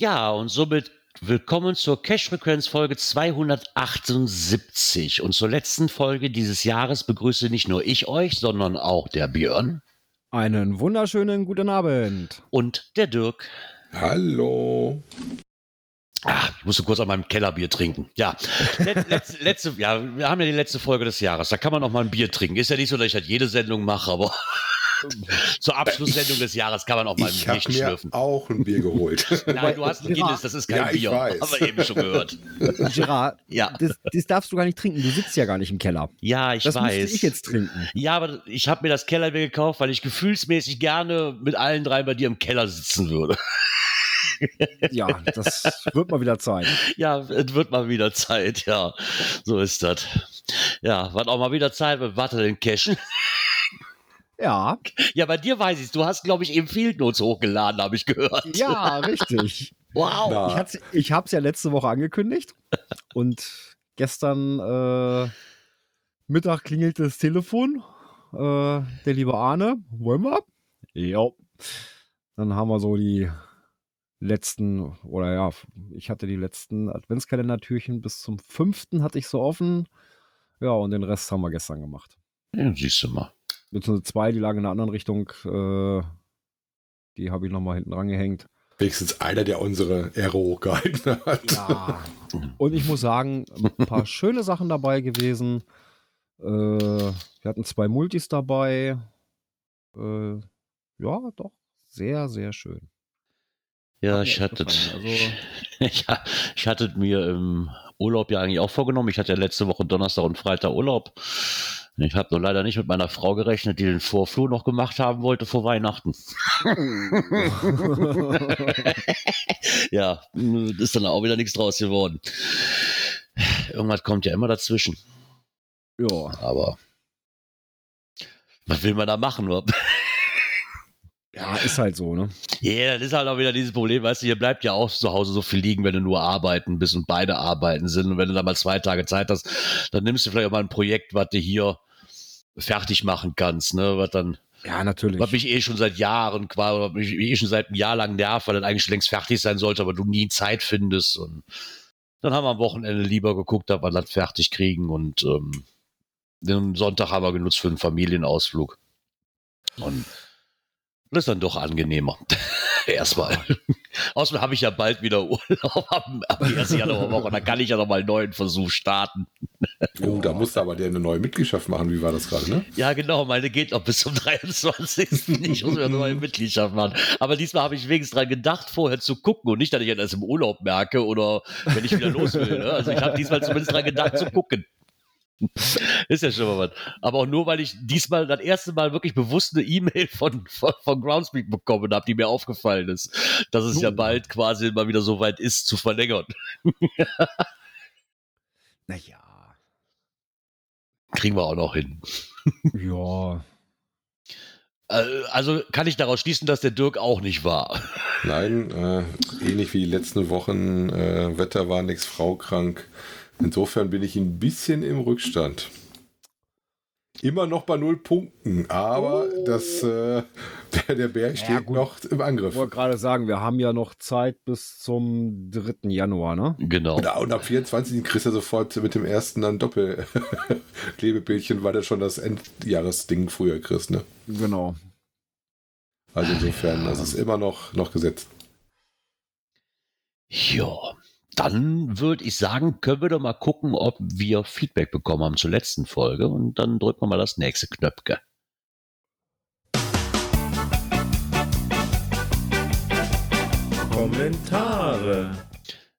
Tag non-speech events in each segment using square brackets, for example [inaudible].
Ja, und somit willkommen zur Cash Frequenz Folge 278. Und zur letzten Folge dieses Jahres begrüße nicht nur ich euch, sondern auch der Björn Einen wunderschönen guten Abend. und der Dirk. Hallo. Ah, ich musste kurz an meinem Kellerbier trinken. Ja, Let, letzte, [laughs] letzte, ja, wir haben ja die letzte Folge des Jahres. Da kann man noch mal ein Bier trinken. Ist ja nicht so, dass ich halt jede Sendung mache, aber [laughs] zur Abschlusssendung des Jahres kann man auch mal ein Ich habe Bierchen mir schlürfen. auch ein Bier geholt. [laughs] Nein, du hast ein Guinness, das ist kein Ja, ich Bier. weiß. Haben wir eben schon gehört. [laughs] Gerard, Ja. das, das darfst du gar nicht trinken. Du sitzt ja gar nicht im Keller. Ja, ich das weiß. müsste ich jetzt trinken. Ja, aber ich habe mir das Kellerbier gekauft, weil ich gefühlsmäßig gerne mit allen drei bei dir im Keller sitzen würde. [laughs] Ja, das wird mal wieder Zeit. Ja, es wird mal wieder Zeit, ja. So ist das. Ja, wann auch mal wieder Zeit wird, warte den Cashen. Ja, Ja, bei dir weiß ich du hast, glaube ich, eben Field Notes hochgeladen, habe ich gehört. ja, richtig. [laughs] Wow. Na, Ich, hat's, ich habe es ja letzte Woche angekündigt und gestern äh, Mittag klingelte das Telefon. Äh, der liebe Arne, wollen wir? Ja. Dann haben wir so die letzten, oder ja, ich hatte die letzten Adventskalendertürchen bis zum fünften hatte ich so offen. Ja, und den Rest haben wir gestern gemacht. Ja, siehst du mal. Beziehungsweise zwei, die lagen in einer anderen Richtung. Äh, die habe ich nochmal hinten rangehängt. wenigstens einer, der unsere Ehre hochgehalten hat. Ja. [laughs] Und ich muss sagen, ein paar schöne Sachen dabei gewesen. Äh, wir hatten zwei Multis dabei. Äh, ja, doch. Sehr, sehr schön. Ja, Hat ich hatte, gefallen. [laughs] ich, ich hatte mir im Urlaub ja eigentlich auch vorgenommen. Ich hatte ja letzte Woche Donnerstag und Freitag Urlaub. Ich habe nur leider nicht mit meiner Frau gerechnet, die den Vorflur noch gemacht haben wollte vor Weihnachten. [laughs] ja, ist dann auch wieder nichts draus geworden. Irgendwas kommt ja immer dazwischen. ja. Aber was will man da machen? Ja, ist halt so, ne? Ja, das ist halt auch wieder dieses Problem, weißt du, hier bleibt ja auch zu Hause so viel liegen, wenn du nur arbeiten bist und beide arbeiten sind. Und wenn du da mal zwei Tage Zeit hast, dann nimmst du vielleicht auch mal ein Projekt, was du hier fertig machen kannst, ne? Was dann, Ja, natürlich. was mich eh schon seit Jahren quasi, was mich eh schon seit einem Jahr lang nervt, weil das eigentlich schon längst fertig sein sollte, aber du nie Zeit findest. Und dann haben wir am Wochenende lieber geguckt, dass wir das fertig kriegen und ähm, den Sonntag haben wir genutzt für einen Familienausflug. Und das ist dann doch angenehmer. [laughs] Erstmal. Außerdem habe ich ja bald wieder Urlaub am, am 1. Januarwoche. Dann kann ich ja noch mal einen neuen Versuch starten. Oh, da musste aber der eine neue Mitgliedschaft machen. Wie war das gerade, ne? Ja, genau. Meine geht noch bis zum [laughs] 23. Ich muss mir eine neue Mitgliedschaft machen. Aber diesmal habe ich wenigstens dran gedacht, vorher zu gucken und nicht, dass ich das im Urlaub merke oder wenn ich wieder los will. Ne? Also ich habe diesmal zumindest dran gedacht zu gucken. Ist ja schon mal was. Aber auch nur, weil ich diesmal das erste Mal wirklich bewusst eine E-Mail von, von, von Groundspeak bekommen habe, die mir aufgefallen ist, dass es ja Oh. bald quasi mal wieder so weit ist, zu verlängern. [laughs] Naja. Kriegen wir auch noch hin. Ja. Äh, Also kann ich daraus schließen, dass der Dirk auch nicht war. Nein, äh, ähnlich wie die letzten Wochen. Äh, Wetter war nix, Frau krank. Insofern bin ich ein bisschen im Rückstand. Immer noch bei null Punkten, aber das, äh, [laughs] der, der Berg Ja, steht gut. noch im Angriff. Ich wollte gerade sagen, wir haben ja noch Zeit bis zum 3. Januar, ne? Genau. Und, und ab 24. kriegst du sofort mit dem ersten dann Doppel-Klebebildchen, [laughs] weil du schon das Endjahresding früher kriegst, ne? Genau. Also insofern, das ist immer noch, noch gesetzt. Ja, dann würde ich sagen, können wir doch mal gucken, ob wir Feedback bekommen haben zur letzten Folge und dann drücken wir mal das nächste Knöpfchen. Kommentare.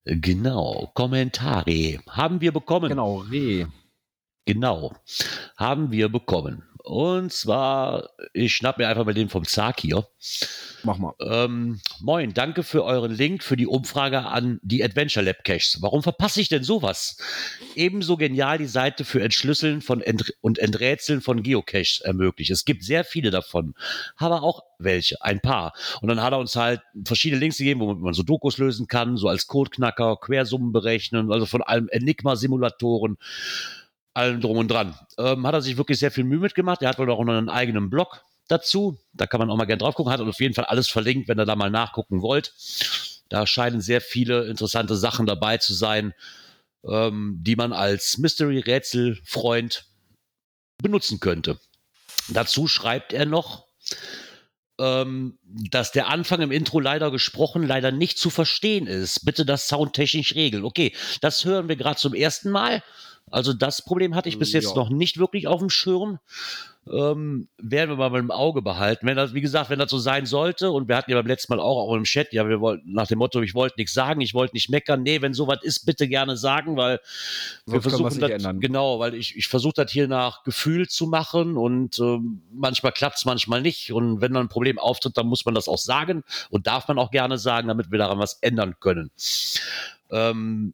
Genau, Kommentare haben wir bekommen. Genau, Reh. Genau, haben wir bekommen. Und zwar, ich schnapp mir einfach mal den vom Zark hier. Mach mal. Ähm, moin, danke für euren Link für die Umfrage an die Adventure Lab Caches. Warum verpasse ich denn sowas? Ebenso genial die Seite für Entschlüsseln von Ent und Enträtseln von Geocaches ermöglicht. Es gibt sehr viele davon, aber auch welche, ein paar. Und dann hat er uns halt verschiedene Links gegeben, wo man so Dokus lösen kann, so als Codeknacker, Quersummen berechnen, also von allem Enigma-Simulatoren allem drum und dran. Ähm, hat er sich wirklich sehr viel Mühe mitgemacht. Er hat wohl auch noch einen eigenen Blog dazu. Da kann man auch mal gerne drauf gucken. Hat auf jeden Fall alles verlinkt, wenn ihr da mal nachgucken wollt. Da scheinen sehr viele interessante Sachen dabei zu sein, ähm, die man als Mystery-Rätsel-Freund benutzen könnte. Dazu schreibt er noch, ähm, dass der Anfang im Intro leider gesprochen, leider nicht zu verstehen ist. Bitte das soundtechnisch regeln. Okay, das hören wir gerade zum ersten Mal. Also das Problem hatte ich bis jetzt Ja. noch nicht wirklich auf dem Schirm. Ähm, werden wir mal im Auge behalten. Wenn das, wie gesagt, wenn das so sein sollte, und wir hatten ja beim letzten Mal auch, auch im Chat, ja, wir wollten nach dem Motto, ich wollte nichts sagen, ich wollte nicht meckern. Nee, wenn sowas ist, bitte gerne sagen, weil können wir versuchen das, ändern. genau, weil ich, ich versuche das hier nach Gefühl zu machen und ähm, manchmal klappt es, manchmal nicht. Und wenn dann ein Problem auftritt, dann muss man das auch sagen und darf man auch gerne sagen, damit wir daran was ändern können. Ähm,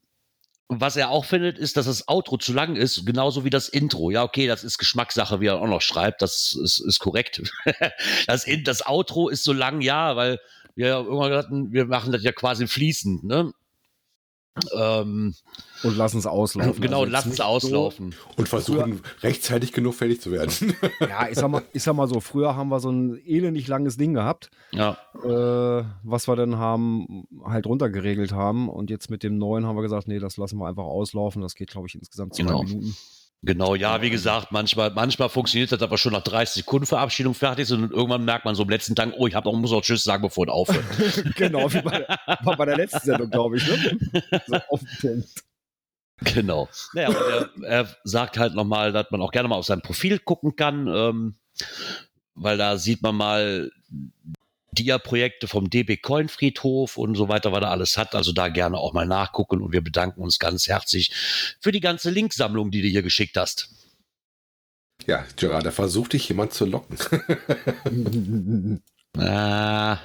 was er auch findet, ist, dass das Outro zu lang ist, genauso wie das Intro. Ja, okay, das ist Geschmackssache, wie er auch noch schreibt. Das ist, ist korrekt. [laughs] das, das Outro ist so lang, ja, weil wir ja irgendwann hatten, wir machen das ja quasi fließend, ne? Ähm, Und lass uns auslaufen. genau, Also jetzt lass es auslaufen. Und versuchen rechtzeitig genug fertig zu werden. So, [laughs] ja, ich sag, mal, ich sag mal so, früher haben wir so ein elendig langes Ding gehabt, Ja, äh, was wir dann haben, halt runtergeregelt haben. Und jetzt mit dem neuen haben wir gesagt, nee, das lassen wir einfach auslaufen. Das geht, glaube ich, insgesamt zwei Genau. Minuten. Genau. Ja, wie gesagt, manchmal, manchmal funktioniert das aber schon nach 30 Sekunden Verabschiedung fertig und irgendwann merkt man so am letzten Tag, oh, ich hab auch, muss auch Tschüss sagen, bevor es aufhört. [laughs] genau, wie bei, war bei der letzten Sendung, glaube ich. Ne? So auf den Punkt. Genau. Naja, und er, er sagt halt nochmal, dass man auch gerne mal auf sein Profil gucken kann, ähm, weil da sieht man mal Dia-Projekte vom DB Coin Friedhof und so weiter, was er alles hat. Also da gerne auch mal nachgucken und wir bedanken uns ganz herzlich für die ganze Linksammlung, die du hier geschickt hast. Ja, Gerard, da versucht dich jemand zu locken. [laughs] [laughs] Ah.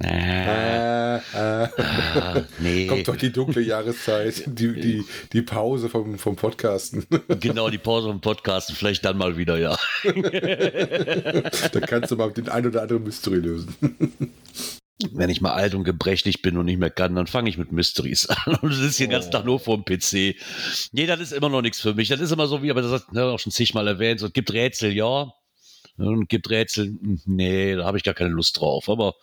Ah. Äh, äh. Ah, [laughs] nee, Kommt doch die dunkle Jahreszeit, die, die, die Pause vom, vom Podcasten. [laughs] genau, die Pause vom Podcast, vielleicht dann mal wieder, ja. [laughs] da kannst du mal den ein oder anderen Mystery lösen. wenn ich mal alt und gebrechlich bin und nicht mehr kann, dann fange ich mit Mysteries an und sitze hier den ganzen Oh. Tag nur vor dem PC. Nee, das ist immer noch nichts für mich. Das ist immer so wie, aber das hat ne, auch schon zigmal erwähnt, so, es gibt Rätsel, ja. Und gibt Rätsel, hm, nee, da habe ich gar keine Lust drauf. Aber,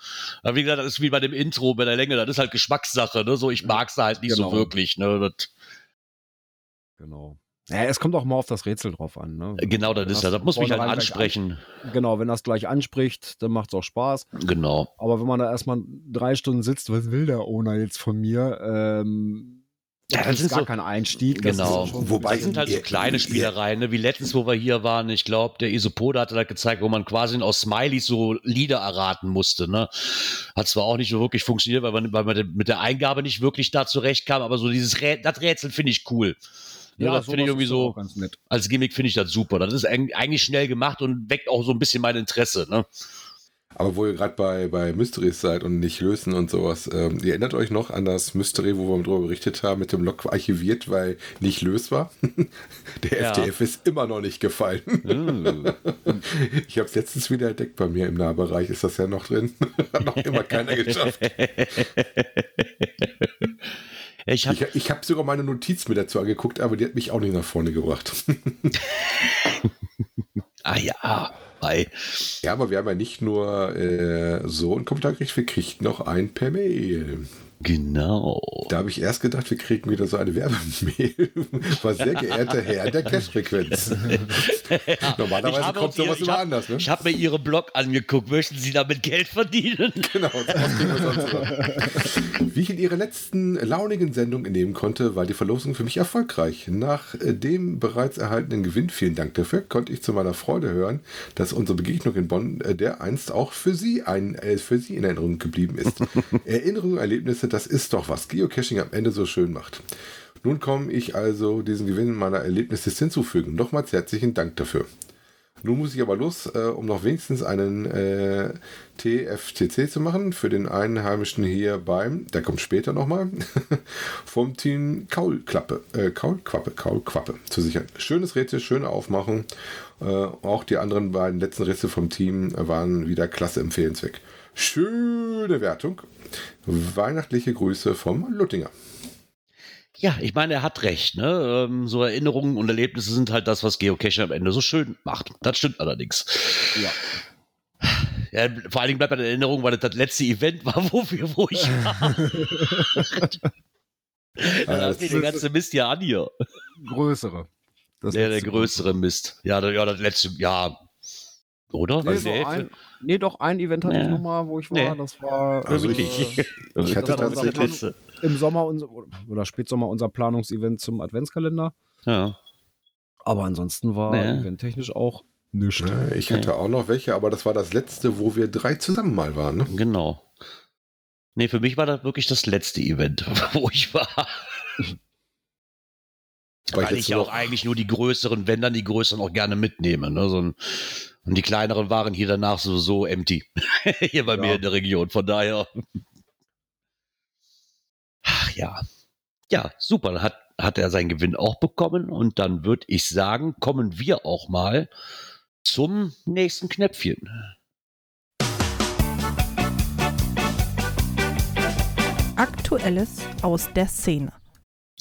aber wie gesagt, das ist wie bei dem Intro, bei der Länge, das ist halt Geschmackssache. Ne? So, ich mag es halt nicht Genau. so wirklich. Ne? Das, Genau. Ja, es kommt auch mal auf das Rätsel drauf an. Ne? genau, das Wenn ist das. Das muss mich halt ansprechen. an- Genau, wenn das gleich anspricht, dann macht es auch Spaß. Genau. Aber wenn man da erstmal drei Stunden sitzt, was will der Owner jetzt von mir? Ähm, Ja, das das ist gar so- kein Einstieg. Genau. schon- Wobei- Das sind halt so kleine Spielereien, ne? wie letztens, wo wir hier waren. Ich glaube, der Isopode hatte da gezeigt, wo man quasi aus Smileys so Lieder erraten musste. Ne? Hat zwar auch nicht so wirklich funktioniert, weil man, weil man mit der Eingabe nicht wirklich da zurechtkam, aber so dieses Rä das Rätsel finde ich cool. Ne, das finde ich irgendwie so, auch ganz nett. als Gimmick finde ich das super. Das ist eig- eigentlich schnell gemacht und weckt auch so ein bisschen mein Interesse. Ne? Aber wo ihr gerade bei, bei Mysteries seid und nicht lösen und sowas, ähm, ihr erinnert euch noch an das Mystery, wo wir darüber berichtet haben, mit dem Log archiviert, weil nicht lösbar? [laughs] Der Ja. FTF ist immer noch nicht gefallen. [laughs] Ich habe es letztens wieder entdeckt bei mir im Nahbereich, ist das ja noch drin. [laughs] Hat noch immer keiner geschafft. ich habe Ich, ich habe sogar meine Notiz mir dazu angeguckt, aber die hat mich auch nicht nach vorne gebracht. ah ja, bei Ja, aber wir haben ja nicht nur äh, so einen Kommentar gekriegt, wir kriegten noch einen per Mail. Genau. Da habe ich erst gedacht, wir kriegen wieder so eine Werbemail. [laughs] Was sehr geehrter Herr der Cash-Frequenz. [laughs] Normalerweise Ich habe kommt sowas immer anders, ne? Ich habe mir Ihre Blog angeguckt. Möchten Sie damit Geld verdienen? [laughs] Genau? Wie ich in Ihrer letzten launigen Sendung entnehmen konnte, war die Verlosung für mich erfolgreich. Nach äh, dem bereits erhaltenen Gewinn, vielen Dank dafür, konnte ich zu meiner Freude hören, dass unsere Begegnung in Bonn äh, der einst auch für Sie, ein, äh, für Sie in Erinnerung geblieben ist. Erinnerungen, Erlebnisse, das ist doch, was Geocaching am Ende so schön macht. Nun komme ich also diesen Gewinn meiner Erlebnisse hinzufügen. Nochmals herzlichen Dank dafür. Nun muss ich aber los, äh, um noch wenigstens einen äh, TFCC zu machen für den Einheimischen hier beim, der kommt später nochmal, [laughs] vom Team Kaulklappe, äh, Kaulquappe, Kaulquappe zu sichern. Schönes Rätsel, schöne Aufmachung. Äh, auch die anderen beiden letzten Rätsel vom Team waren wieder klasse empfehlenswert. Schöne Wertung. Weihnachtliche Grüße vom Luttinger. Ja, ich meine, er hat recht. Ne? Ähm, so Erinnerungen und Erlebnisse sind halt das, was Geocaching am Ende so schön macht. Das stimmt allerdings. Ja. Ja, vor allen Dingen bleibt bei der Erinnerung, weil das das letzte Event war, wo, wir, wo ich [laughs] war. Dann Ah, hat mir der ganze Mist ja an hier. Größere. Das Der, der größere Mist. Ja, der, ja, das letzte, ja. Oder? Nee, Also ein, nee, doch, ein Event hatte ich Nee. nochmal, wo ich war. Nee. Das war Also äh, ich- ich [laughs] ich hatte tatsächlich- im Sommer unser, oder Spätsommer unser Planungsevent zum Adventskalender. Ja. Aber ansonsten war Nee. eventtechnisch auch nichts. Ja, ich hatte auch noch welche, aber das war das letzte, wo wir drei zusammen mal waren. Ne? Genau. Nee, für mich war das wirklich das letzte Event, [laughs] wo ich war. Weil ich ich ja noch- auch eigentlich nur die größeren, wenn dann die größeren auch gerne mitnehme. Ne? So ein, und die kleineren waren hier danach sowieso empty. [laughs] hier bei Ja. mir in der Region. Von daher. Ach ja. Ja, super. Dann hat, hat er seinen Gewinn auch bekommen. Und dann würde ich sagen, kommen wir auch mal zum nächsten Knöpfchen. Aktuelles aus der Szene.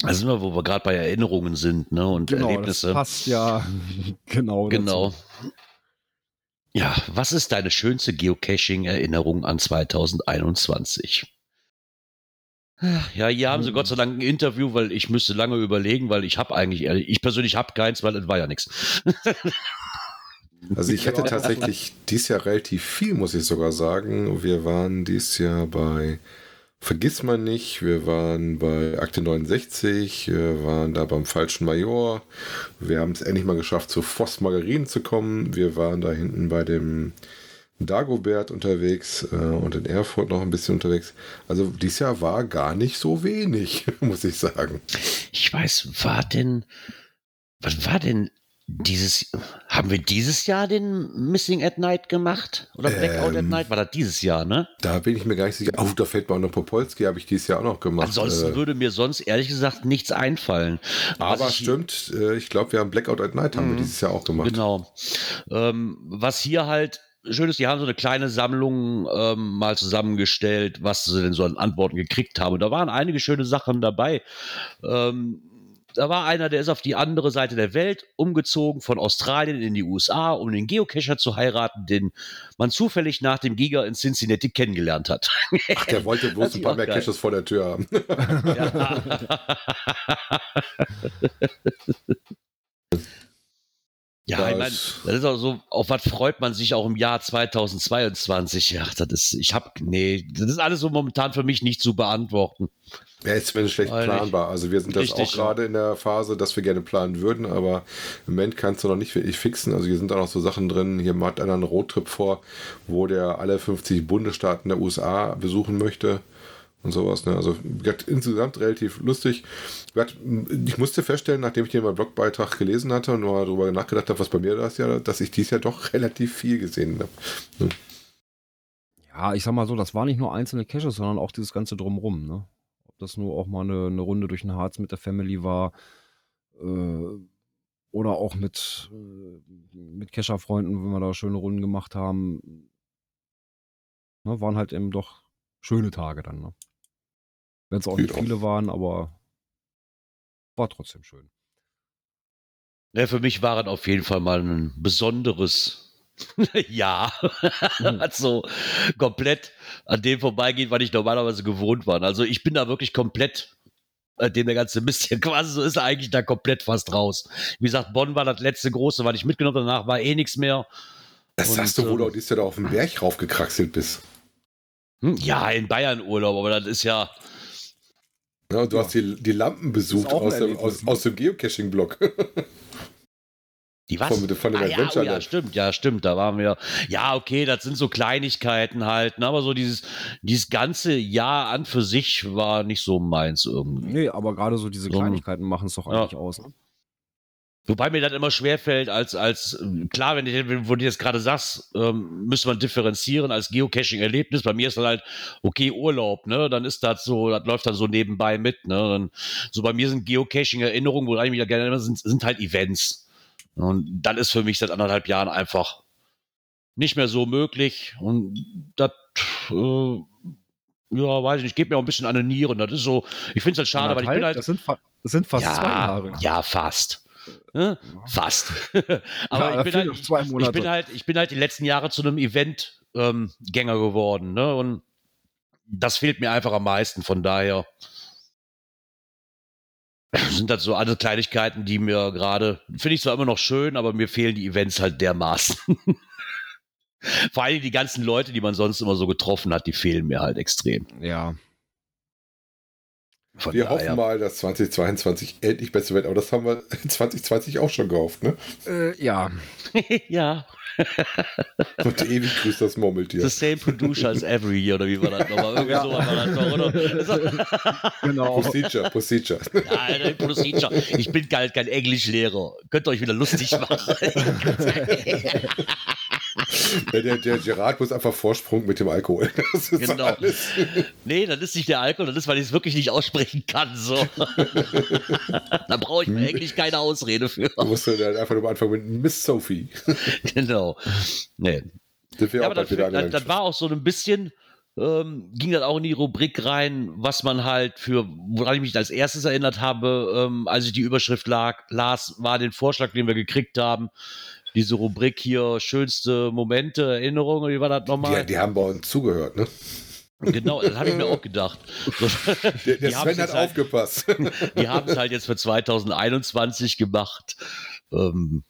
Da sind wir, wo wir gerade bei Erinnerungen sind ne? und Genau, Erlebnisse. das passt ja [laughs] genau. Genau. Dazu. Ja, was ist deine schönste Geocaching-Erinnerung an 2021? Ja, hier haben sie Hm. Gott sei Dank ein Interview, weil ich müsste lange überlegen, weil ich habe eigentlich, ehrlich- ich persönlich habe keins, weil es war ja nichts. Also ich hätte tatsächlich dieses Jahr relativ viel, muss ich sogar sagen. Wir waren dieses Jahr bei Vergiss man nicht, wir waren bei Akte 69, wir waren da beim falschen Major, wir haben es endlich mal geschafft, zu Voss Margarinen zu kommen, wir waren da hinten bei dem Dagobert unterwegs äh, und in Erfurt noch ein bisschen unterwegs. Also dieses Jahr war gar nicht so wenig, [laughs] muss ich sagen. Ich weiß, war denn, was war denn dieses, haben wir dieses Jahr den Missing at Night gemacht? Oder Blackout at Ähm. Night? War das dieses Jahr, ne? Da bin ich mir gar nicht sicher. Oh, da fällt mir auch noch Popolski, habe ich dieses Jahr auch noch gemacht. Ansonsten Äh, würde mir sonst ehrlich gesagt nichts einfallen. Aber ich- stimmt, äh, ich glaube, wir haben Blackout at Night haben wir Mhm. dieses Jahr auch gemacht. Genau. Ähm, was hier halt schön ist, die haben so eine kleine Sammlung ähm, mal zusammengestellt, was sie denn so an Antworten gekriegt haben. Und da waren einige schöne Sachen dabei. Ähm, da war einer, der ist auf die andere Seite der Welt umgezogen, von Australien in die USA, um den Geocacher zu heiraten, den man zufällig nach dem Giga in Cincinnati kennengelernt hat. Ach, der wollte bloß ein paar mehr geil. Caches vor der Tür haben. [laughs] Ja, ich meine, Das- das ist auch so, auf was freut man sich auch im Jahr 2022? Ja, das ist, ich hab, nee, das ist alles so momentan für mich nicht zu beantworten. Ja, ist zumindest schlecht Weil planbar. Also wir sind das auch gerade in der Phase, dass wir gerne planen würden, aber im Moment kannst du noch nicht wirklich fixen. Also hier sind auch noch so Sachen drin. Hier macht einer einen Roadtrip vor, wo der alle 50 Bundesstaaten der USA besuchen möchte und sowas. Ne? Also insgesamt relativ lustig. Ich musste feststellen, nachdem ich den meinen Blogbeitrag gelesen hatte und mal darüber nachgedacht habe, was bei mir das ja, dass ich dies Jahr doch [laughs] relativ viel gesehen habe. Ja, ich sag mal so, das war nicht nur einzelne Caches, sondern auch dieses ganze Drumrum, ne? Ob das nur auch mal eine, eine Runde durch den Harz mit der Family war äh, oder auch mit, äh, mit Kescher-Freunden, wenn wir da schöne Runden gemacht haben. Ne, waren halt eben doch schöne Tage dann, ne? Wenn es auch nicht viele waren, aber war trotzdem schön. Ja, für mich war es auf jeden Fall mal ein besonderes [laughs] Jahr. Mhm. Hat so komplett an dem vorbeigeht, was ich normalerweise gewohnt war. Also ich bin da wirklich komplett, äh, dem der ganze Mist hier [laughs] quasi so ist, eigentlich da komplett fast raus. Wie gesagt, Bonn war das letzte große, was ich mitgenommen habe. Danach war eh nichts mehr. Das Und, sagst du, wo ähm, du dieses Jahr da auf den Berg raufgekraxelt bist. Hm, Ja, in Bayern Urlaub, aber das ist ja, Ja, du Ja. hast die, die Lampen besucht aus dem, aus, aus dem Geocaching-Blog. [laughs] Die was? Von- von dem ah, ja, oh, ja, stimmt, ja, stimmt. Da waren wir. Ja, okay, das sind so Kleinigkeiten halt, ne, aber so dieses, dieses ganze Jahr an für sich war nicht so meins irgendwie. Nee, aber gerade so diese So Kleinigkeiten machen es doch Ja. eigentlich aus. Ne? Wobei mir das immer schwerfällt, als, als, klar, wenn du, wo du jetzt gerade sagst, ähm, müsste man differenzieren als Geocaching-Erlebnis. Bei mir ist das halt, okay, Urlaub, ne, dann ist das so, das läuft dann so nebenbei mit, ne, dann, so bei mir sind Geocaching-Erinnerungen, wo ich mich da gerne immer sind, sind halt Events. Und dann ist für mich seit anderthalb Jahren einfach nicht mehr so möglich und das, äh, ja, weiß ich nicht, geht mir auch ein bisschen an den Nieren. Das ist so, ich finde es halt schade, weil ich bin halt. Das sind, das sind fast ja, zwei Jahre. Ja, fast. Ne? Fast. [laughs] Aber Ja, ich, bin halt, ich, bin halt, ich bin halt die letzten Jahre zu einem Event-Gänger geworden. Ne? Und das fehlt mir einfach am meisten. Von daher sind das so alle Kleinigkeiten, die mir gerade, finde ich zwar immer noch schön, aber mir fehlen die Events halt dermaßen. [laughs] Vor allem die ganzen Leute, die man sonst immer so getroffen hat, die fehlen mir halt extrem. Ja. Von Wir hoffen mal, dass 2022 endlich besser wird, aber das haben wir [laughs] 2020 auch schon gehofft, ne? Äh, ja. [laughs] ja, [laughs] Und ewig grüßt das Murmeltier. the same producer as every year, oder wie war das nochmal? Irgendwie Ja. so war das doch, oder? [laughs] Genau. Procedure, Procedure. [laughs] Ja, Alter, Procedure. Ich bin halt kein Englischlehrer. Könnt ihr euch wieder lustig machen. Der, der, Gerard muss einfach Vorsprung mit dem Alkohol. [laughs] Das ist Genau. alles. nee, das ist nicht der Alkohol, das ist, weil ich es wirklich nicht aussprechen kann. So. [laughs] da brauche ich mir eigentlich keine Ausrede für. Du musst dann einfach nur anfangen mit Miss Sophie. [laughs] genau. Nee. Wir Ja, auch aber das, das, das war auch so ein bisschen, ähm, ging das auch in die Rubrik rein, was man halt für, woran ich mich als erstes erinnert habe, ähm, als ich die Überschrift lag, las, war den Vorschlag, den wir gekriegt haben, diese Rubrik hier, schönste Momente, Erinnerungen, wie war das nochmal? Die, die haben bei uns zugehört, ne? Genau, das habe ich mir auch gedacht. [laughs] Der, der Sven hat halt- aufgepasst. [laughs] die haben es halt jetzt für 2021 gemacht. Ähm,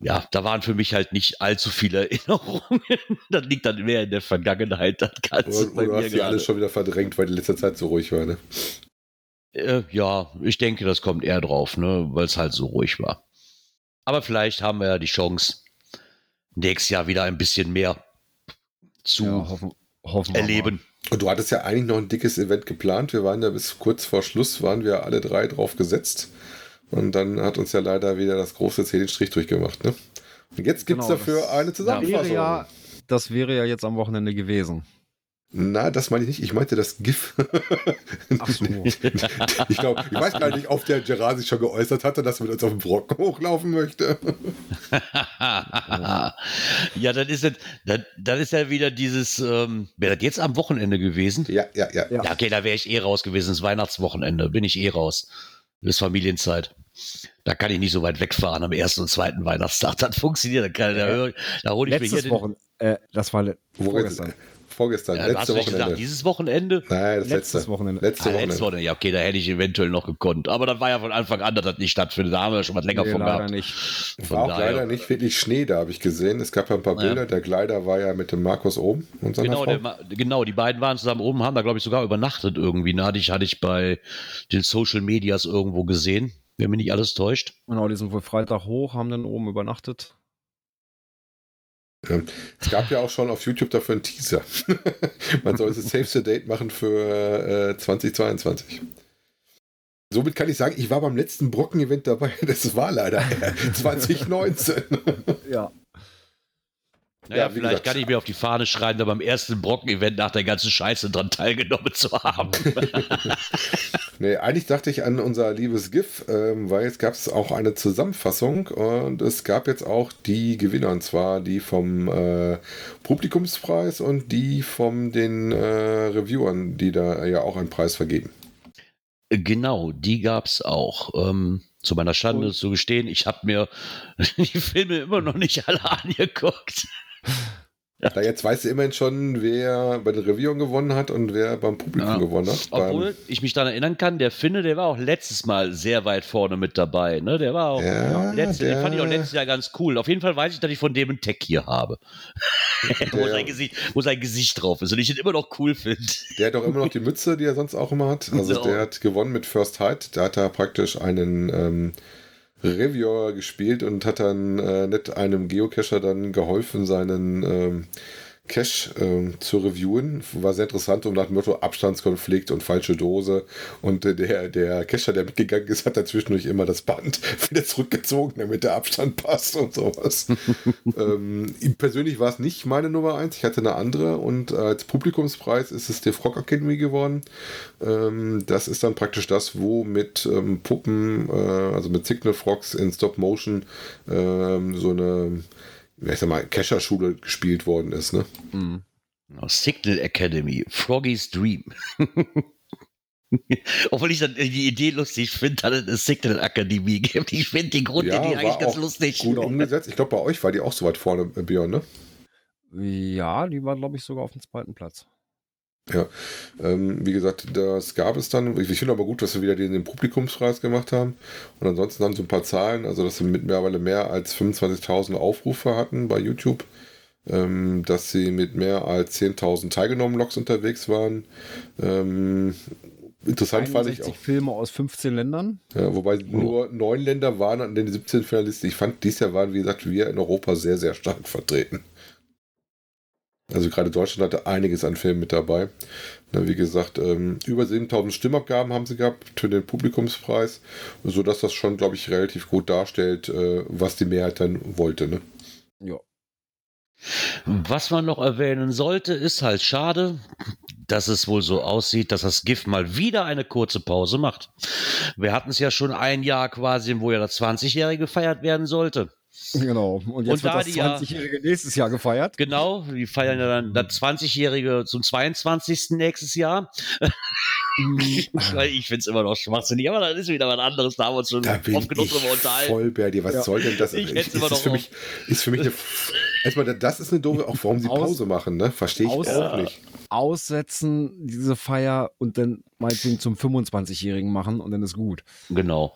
ja, da waren für mich halt nicht allzu viele Erinnerungen. [laughs] das liegt dann mehr in der Vergangenheit, das Ganze Oder, oder hast die alles schon wieder verdrängt, weil die letzte Zeit so ruhig war, ne? Äh, ja, ich denke, das kommt eher drauf, ne, weil es halt so ruhig war. Aber vielleicht haben wir ja die Chance, nächstes Jahr wieder ein bisschen mehr zu Ja, hoffen, hoffen erleben. Und du hattest ja eigentlich noch ein dickes Event geplant. Wir waren ja bis kurz vor Schluss, waren wir alle drei drauf gesetzt. Und dann hat uns ja leider wieder das große C den Strich durchgemacht, ne? Und jetzt gibt es Genau, dafür das- eine. Wäre Zusammenfassung. ja, das wäre ja jetzt am Wochenende gewesen. Na, das meine ich nicht. Ich meinte das GIF. [laughs] Ach so. ich glaube, ich weiß gar nicht, ob der Gerard sich schon geäußert hatte, dass er mit uns auf den Brocken hochlaufen möchte. [laughs] ja, dann ist, das, dann, dann ist ja wieder dieses, ähm, wäre das jetzt am Wochenende gewesen? Ja, ja, ja. Ja. Okay, da wäre ich eh raus gewesen. Das Weihnachtswochenende bin ich eh raus. Das ist Familienzeit. Da kann ich nicht so weit wegfahren am ersten und zweiten Weihnachtstag. Das funktioniert. Da, kann, da, da hole ich mir hier Letztes den. Wochen, äh, das war vorgestern. Vorgestern, Ja, letzte Wochenende. gesagt, dieses Wochenende? Nein, das Letztes letzte. Wochenende. Letzte Ah, Wochenende. letztes Wochenende. Ja, okay, da hätte ich eventuell noch gekonnt. Aber das war ja von Anfang an, dass das nicht stattfindet. Da haben wir ja schon was länger Nee, von leider gehabt. nicht. War auch daher- leider nicht wirklich Schnee da, habe ich gesehen. Es gab ja ein paar Ja. Bilder. Der Gleiter war ja mit dem Markus oben. Und seiner Genau, Frau. der, genau, die beiden waren zusammen oben, haben da, glaube ich, sogar übernachtet irgendwie. Ne? Hatte, ich, hatte ich bei den Social Medias irgendwo gesehen, wenn mich nicht alles täuscht. Genau, die sind wohl Freitag hoch, haben dann oben übernachtet. Es gab ja auch schon auf YouTube dafür einen Teaser. [laughs] Man soll es Save the Date machen für äh, 2022. Somit kann ich sagen, ich war beim letzten Brocken-Event dabei. [laughs] Das war leider [laughs] 2019. Ja. Naja, Ja, vielleicht gesagt. kann ich mir auf die Fahne schreiben, da beim ersten Brocken-Event nach der ganzen Scheiße dran teilgenommen zu haben. Nee, eigentlich dachte ich an unser liebes GIF, ähm, weil jetzt gab es auch eine Zusammenfassung und es gab jetzt auch die Gewinner, und zwar die vom äh, Publikumspreis und die von den äh, Reviewern, die da ja auch einen Preis vergeben. genau, die gab's auch. Ähm, zu meiner Schande Und- zu gestehen, ich habe mir [laughs] die Filme immer noch nicht alle angeguckt. [laughs] Da jetzt weißt du immerhin schon, wer bei den Reviewern gewonnen hat und wer beim Publikum Ja. gewonnen hat. Obwohl ich mich daran erinnern kann, der Finne, der war auch letztes Mal sehr weit vorne mit dabei. Ne? Der war auch. Ja, letzte, den der- fand ich auch letztes Jahr ganz cool. Auf jeden Fall weiß ich, dass ich von dem einen Tech hier habe. [laughs] wo, sein Gesicht, wo sein Gesicht drauf ist und ich ihn immer noch cool finde. Der hat doch immer noch die Mütze, die er sonst auch immer hat. Also Genau. der hat gewonnen mit First Height. Da hat er praktisch einen ähm, Reviewer gespielt und hat dann äh, nicht einem Geocacher dann geholfen, seinen ähm, Cache ähm, zu reviewen. War sehr interessant und nach dem Motto Abstandskonflikt und falsche Dose. Und äh, der, der Cacher, der mitgegangen ist, hat da zwischendurch immer das Band [laughs] wieder zurückgezogen, damit der Abstand passt und sowas. [laughs] ähm, persönlich war es nicht meine Nummer eins. Ich hatte eine andere und als Publikumspreis ist es der Frog Academy geworden. Ähm, das ist dann praktisch das, wo mit ähm, Puppen, äh, also mit Signal Frogs in Stop Motion ähm, so eine ich sag mal, Kescher-Schule gespielt worden ist, ne? Mhm. Signal Academy, Froggy's Dream. [laughs] Obwohl ich dann die Idee lustig finde, dass es eine Signal Akademie gibt. Ich finde die Grundidee ja, eigentlich ganz lustig. Gut umgesetzt. Ich glaube, bei euch war die auch so weit vorne, Björn, ne? Ja, die war, glaube ich, sogar auf dem zweiten Platz. Ja, ähm, wie gesagt, das gab es dann. Ich, ich finde aber gut, dass sie wieder den, den, Publikumspreis gemacht haben. Und ansonsten haben sie ein paar Zahlen, also dass sie mittlerweile mehr als 25.000 Aufrufe hatten bei YouTube. Ähm, dass sie mit mehr als 10.000 teilgenommen Logs unterwegs waren. Ähm, interessant fand ich auch. Filme aus 15 Ländern. Ja, wobei oh. nur neun Länder waren an den 17 Finalisten. Ich fand, dieses Jahr waren, wie gesagt, wir in Europa sehr, sehr stark vertreten. Also gerade Deutschland hatte einiges an Filmen mit dabei. Na, wie gesagt, ähm, über 7000 Stimmabgaben haben sie gehabt für den Publikumspreis, sodass das schon, glaube ich, relativ gut darstellt, äh, was die Mehrheit dann wollte. Ne? Ja. Was man noch erwähnen sollte, ist halt schade, dass es wohl so aussieht, dass das GIF mal wieder eine kurze Pause macht. Wir hatten es ja schon ein Jahr quasi, wo ja das 20-Jährige gefeiert werden sollte. Genau. Und jetzt und wird das 20-Jährige ja, nächstes Jahr gefeiert. Genau, die feiern ja dann das 20-Jährige zum 22. nächstes Jahr. Mhm. [laughs] ich finde es immer noch schwachsinnig, aber dann ist wieder was anderes. Da haben wir uns schon da oft genug drüber unterhalten. Voll, Berdi, was ja. soll denn das? Ich ist, immer ist, für mich, ist für mich eine. [laughs] Erstmal, das ist eine doofe, auch warum sie Pause Aus, machen, ne? Verstehe ich aus, auch nicht. Aussetzen, diese Feier und dann meinetwegen zum 25-Jährigen machen und dann ist gut. Genau.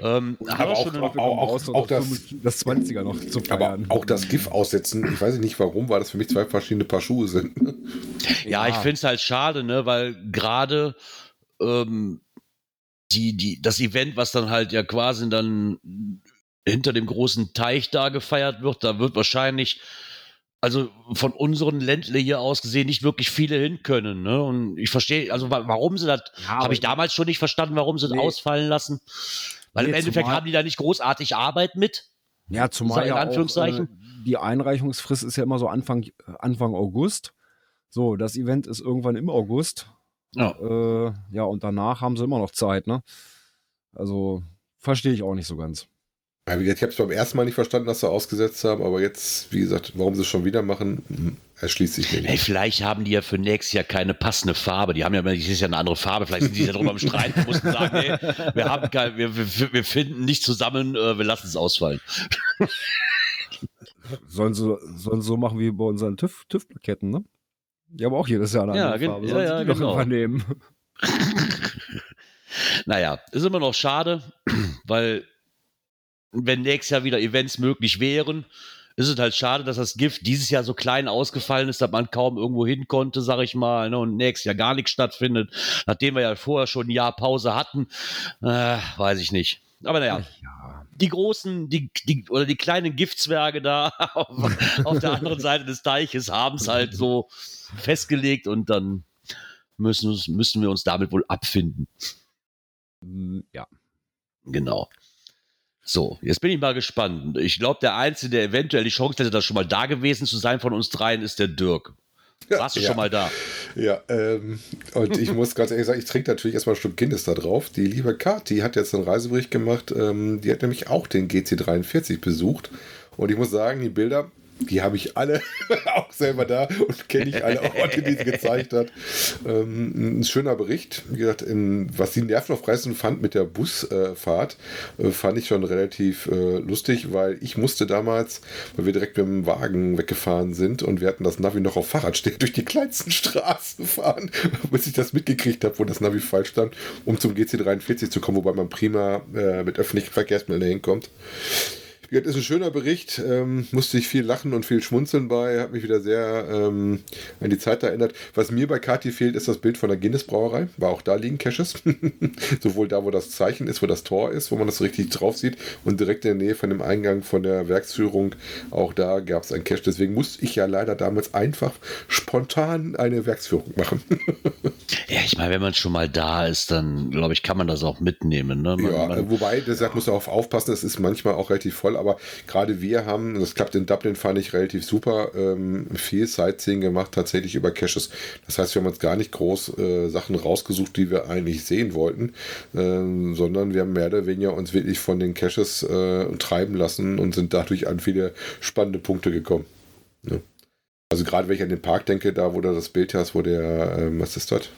Ähm, aber auch, auch, auch, auch das, das 20er noch zu feiern. Aber auch das GIF aussetzen, ich weiß nicht warum, weil das für mich zwei verschiedene Paar Schuhe sind. ja, [laughs] ja, ich finde es halt schade, ne, weil gerade ähm, die, die, das Event, was dann halt ja quasi dann hinter dem großen Teich da gefeiert wird, da wird wahrscheinlich also von unseren Ländle hier aus gesehen nicht wirklich viele hin können. Ne? Und ich verstehe, also warum sie das, ja, habe ich damals schon nicht verstanden, warum sie das ausfallen lassen. Weil nee, im Endeffekt haben die da nicht großartig Arbeit mit. Ja, zumal ja Anführungszeichen. Auch, äh, die Einreichungsfrist ist ja immer so Anfang, Anfang August. So, das Event ist irgendwann im August. Ja. Äh, ja, und danach haben sie immer noch Zeit, ne? Also, verstehe ich auch nicht so ganz. Ja, wie gesagt, ich habe es beim ersten Mal nicht verstanden, dass sie ausgesetzt haben, aber jetzt, wie gesagt, warum sie es schon wieder machen, hm, erschließt sich mir nicht. Hey, vielleicht haben die ja für nächstes Jahr keine passende Farbe. Die haben ja, das ist ja eine andere Farbe. Vielleicht sind die ja drüber am Streiten [laughs] und mussten sagen, hey, wir haben kein, wir, wir, wir finden nicht zusammen, äh, wir lassen es ausfallen. sollen sie, sollen sie so machen wie bei unseren TÜV-Plaketten, TÜV ne? Die haben auch jedes Jahr eine ja, andere Farbe. Sollen ja, ja, sie die genau. doch übernehmen? [laughs] naja, ist immer noch schade, [clears throat] weil wenn nächstes Jahr wieder Events möglich wären, ist es halt schade, dass das Gift dieses Jahr so klein ausgefallen ist, dass man kaum irgendwo hin konnte, sag ich mal, ne, und nächstes Jahr gar nichts stattfindet, nachdem wir ja vorher schon ein Jahr Pause hatten, äh, weiß ich nicht. Aber naja, ja. die großen, die, die, oder die kleinen Giftzwerge da [laughs] auf, auf der anderen Seite des Teiches haben es halt so festgelegt und dann müssen, müssen wir uns damit wohl abfinden. Ja. Genau. So, jetzt bin ich mal gespannt. Ich glaube, der Einzige, der eventuell die Chance hätte, das schon mal da gewesen zu sein von uns dreien, ist der Dirk. Warst du ja. schon mal da? Ja, ähm, und ich muss ganz ehrlich sagen, ich trinke natürlich erstmal ein Stück Guinness da drauf. Die liebe Kati hat jetzt einen Reisebericht gemacht. Ähm, die hat nämlich auch den GC43 besucht. Und ich muss sagen, die Bilder, die habe ich alle [laughs] auch selber da und kenne ich alle Orte, die sie gezeigt hat. Ähm, ein schöner Bericht. Wie gesagt, in, was sie nervenaufreißend fand mit der Busfahrt, äh, fand ich schon relativ äh, lustig, weil ich musste damals, weil wir direkt mit dem Wagen weggefahren sind und wir hatten das Navi noch auf Fahrrad stehen, durch die kleinsten Straßen fahren, [laughs] bis ich das mitgekriegt habe, wo das Navi falsch stand, um zum GC43 zu kommen, wobei man prima äh, mit öffentlichen Verkehrsmitteln hinkommt Ja, das ist ein schöner Bericht. Ähm, musste ich viel lachen und viel schmunzeln bei. Hat mich wieder sehr ähm, an die Zeit erinnert. Was mir bei Kati fehlt, ist das Bild von der Guinness Brauerei. War auch da liegen Caches. [laughs] Sowohl da, wo das Zeichen ist, wo das Tor ist, wo man das richtig drauf sieht. Und direkt in der Nähe von dem Eingang von der Werksführung. Auch da gab es ein Cache. Deswegen musste ich ja leider damals einfach spontan eine Werksführung machen. [laughs] ja, ich meine, wenn man schon mal da ist, dann glaube ich, kann man das auch mitnehmen. Ne? Man, ja, man, wobei, deshalb muss man auch aufpassen, es ist manchmal auch relativ voll, aber gerade wir haben, das klappt in Dublin, fand ich relativ super, ähm, viel Sightseeing gemacht, tatsächlich über Caches. Das heißt, wir haben uns gar nicht groß äh, Sachen rausgesucht, die wir eigentlich sehen wollten, äh, sondern wir haben mehr oder weniger uns wirklich von den Caches äh, treiben lassen und sind dadurch an viele spannende Punkte gekommen. Ja. Also gerade wenn ich an den Park denke, da wo du das Bild hast, wo der, ähm, was ist das?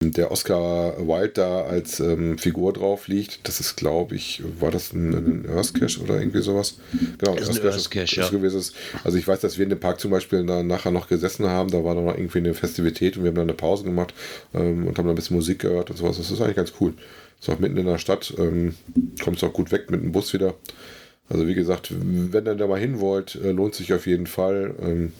Der Oscar Wilde da als ähm, Figur drauf liegt. Das ist, glaube ich, war das ein, ein Earth Cache oder irgendwie sowas? Genau, ist ein Earth Cache, ja. Gewesen Also ich weiß, dass wir in dem Park zum Beispiel da nachher noch gesessen haben. Da war noch irgendwie eine Festivität und wir haben dann eine Pause gemacht ähm, und haben dann ein bisschen Musik gehört und sowas. Das ist eigentlich ganz cool. Ist auch mitten in der Stadt. Ähm, Kommt es auch gut weg mit dem Bus wieder. Also wie gesagt, wenn ihr da mal hin wollt, äh, lohnt sich auf jeden Fall. Ähm,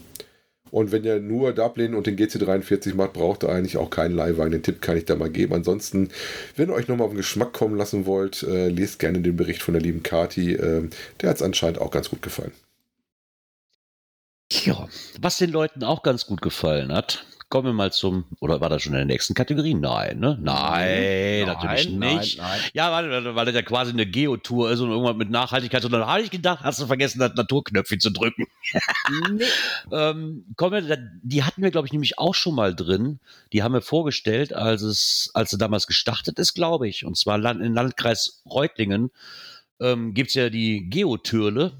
und wenn ihr nur Dublin und den GC43 macht, braucht ihr eigentlich auch keinen Leihwagen. Den Tipp kann ich da mal geben. Ansonsten, wenn ihr euch nochmal auf den Geschmack kommen lassen wollt, äh, lest gerne den Bericht von der lieben Kati. Äh, der hat es anscheinend auch ganz gut gefallen. Ja, was den Leuten auch ganz gut gefallen hat, Kommen wir mal zum, oder war das schon in der nächsten Kategorie? Nein, ne? Nein, nein natürlich nicht. Nein, nein. Ja, weil, weil das ja quasi eine Geotour ist und irgendwas mit Nachhaltigkeit. Und dann habe ich gedacht, hast du vergessen, das Naturknöpfchen zu drücken. nee. [laughs] ähm, kommen wir, die hatten wir, glaube ich, nämlich auch schon mal drin. Die haben wir vorgestellt, als es, als sie damals gestartet ist, glaube ich. Und zwar im Landkreis Reutlingen ähm, gibt es ja die Geotürle,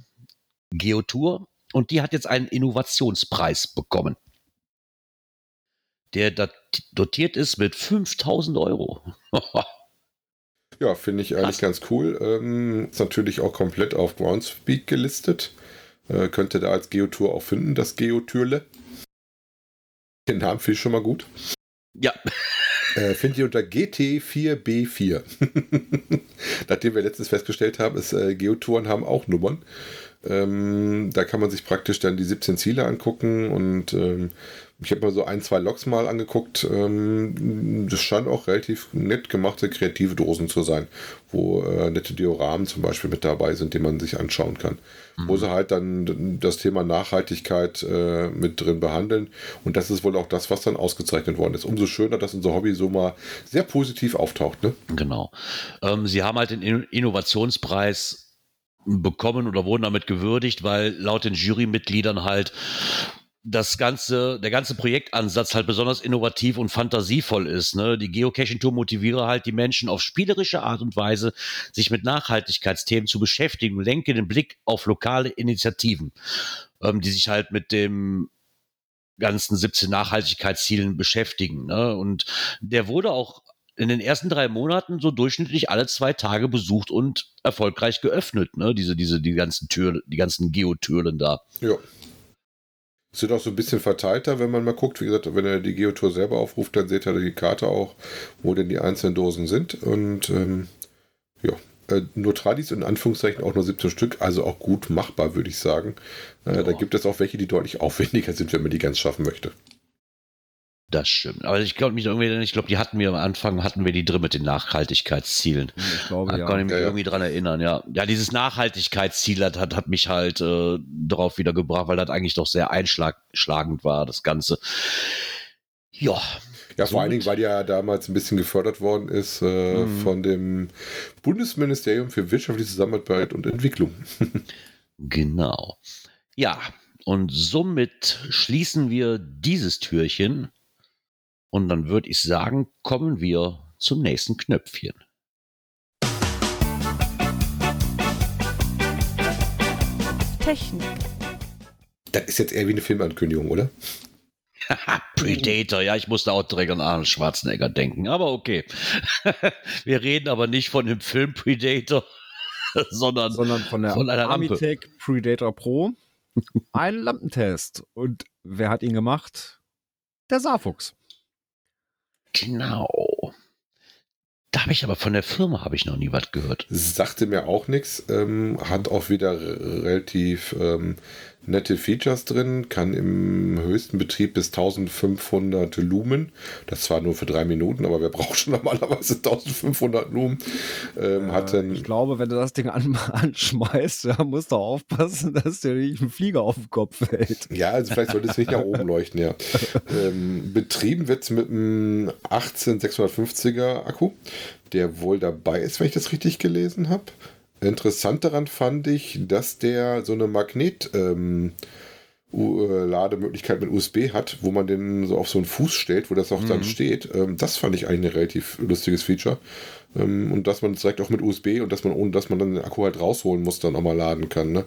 Geotour. Und die hat jetzt einen Innovationspreis bekommen der dotiert ist mit 5000 Euro. [laughs] ja, finde ich eigentlich Krass. ganz cool. Ähm, ist natürlich auch komplett auf Groundspeak gelistet. Äh, könnt ihr da als Geotour auch finden, das Geotürle. Den Namen finde ich schon mal gut. Ja. [laughs] Äh, findet ihr unter GT4B4. Nachdem [laughs] wir letztens festgestellt haben, ist, äh, Geotouren haben auch Nummern. Ähm, da kann man sich praktisch dann die 17 Ziele angucken und ähm, ich habe mir so ein, zwei Logs mal angeguckt. Ähm, das scheinen auch relativ nett gemachte kreative Dosen zu sein, wo äh, nette Dioramen zum Beispiel mit dabei sind, die man sich anschauen kann. Mhm. Wo sie halt dann das Thema Nachhaltigkeit äh, mit drin behandeln. Und das ist wohl auch das, was dann ausgezeichnet worden ist. Umso schöner, dass unser Hobby so mal sehr positiv auftaucht. Ne? Genau. Ähm, sie haben halt den Innovationspreis bekommen oder wurden damit gewürdigt, weil laut den Jurymitgliedern halt das ganze, der ganze Projektansatz halt besonders innovativ und fantasievoll ist. Ne? Die Geocaching-Tour motiviere halt die Menschen auf spielerische Art und Weise, sich mit Nachhaltigkeitsthemen zu beschäftigen, lenke den Blick auf lokale Initiativen, ähm, die sich halt mit dem ganzen 17 Nachhaltigkeitszielen beschäftigen. Ne? Und der wurde auch in den ersten drei Monaten so durchschnittlich alle zwei Tage besucht und erfolgreich geöffnet, ne? Diese, diese, die ganzen Türen, die ganzen Geotüren da. Ja. Sind auch so ein bisschen verteilter, wenn man mal guckt. Wie gesagt, wenn er die Geotour selber aufruft, dann seht ihr die Karte auch, wo denn die einzelnen Dosen sind. Und ähm, ja, äh, nur Tradis in Anführungszeichen auch nur 17 Stück, also auch gut machbar, würde ich sagen. Äh, ja. Da gibt es auch welche, die deutlich aufwendiger sind, wenn man die ganz schaffen möchte. Das stimmt. Aber ich glaube nicht irgendwie, ich glaube, die hatten wir am Anfang, hatten wir die drin mit den Nachhaltigkeitszielen. Ich glaube, da ja. kann ich mich ja, irgendwie ja. dran erinnern, ja. Ja, dieses Nachhaltigkeitsziel hat, hat, hat mich halt äh, darauf wieder gebracht, weil das eigentlich doch sehr einschlagend war, das Ganze. Ja. Ja, vor allen Dingen, weil ja damals ein bisschen gefördert worden ist äh, mhm. von dem Bundesministerium für wirtschaftliche Zusammenarbeit und Entwicklung. [laughs] genau. Ja, und somit schließen wir dieses Türchen und dann würde ich sagen, kommen wir zum nächsten Knöpfchen. Technik. Das ist jetzt eher wie eine Filmankündigung, oder? Predator, ja, ich musste auch direkt an Arnold Schwarzenegger denken, aber okay. [laughs] Wir reden aber nicht von dem Film Predator, [laughs] sondern, sondern von der von einer Amitech Predator Pro. [laughs] Ein Lampentest. Und wer hat ihn gemacht? Der Saarfuchs. Genau. Da habe ich aber von der Firma habe ich noch nie was gehört. Sagte mir auch nichts. Ähm, hat auch wieder relativ ähm, nette Features drin, kann im höchsten Betrieb bis 1500 Lumen. Das zwar nur für drei Minuten, aber wer [laughs] braucht schon normalerweise 1500 Lumen? Ähm, hat dann, Ich glaube, wenn du das Ding an, [laughs] anschmeißt, ja, musst du aufpassen, [laughs] dass dir nicht ein Flieger auf den Kopf fällt. ja, also vielleicht sollte es nicht nach oben leuchten, ja. Ähm, betrieben wird es mit einem 18650er Akku, der wohl dabei ist, wenn ich das richtig gelesen habe. Interessant daran fand ich, dass der so eine Magnet ähm, äh, mit USB hat, wo man den so auf so einen Fuß stellt, wo das auch dann steht. Ähm, das fand ich eigentlich ein relativ lustiges Feature. Ähm, und dass man es direkt auch mit USB und dass man, ohne dass man dann den Akku halt rausholen muss, dann auch mal laden kann. Ne?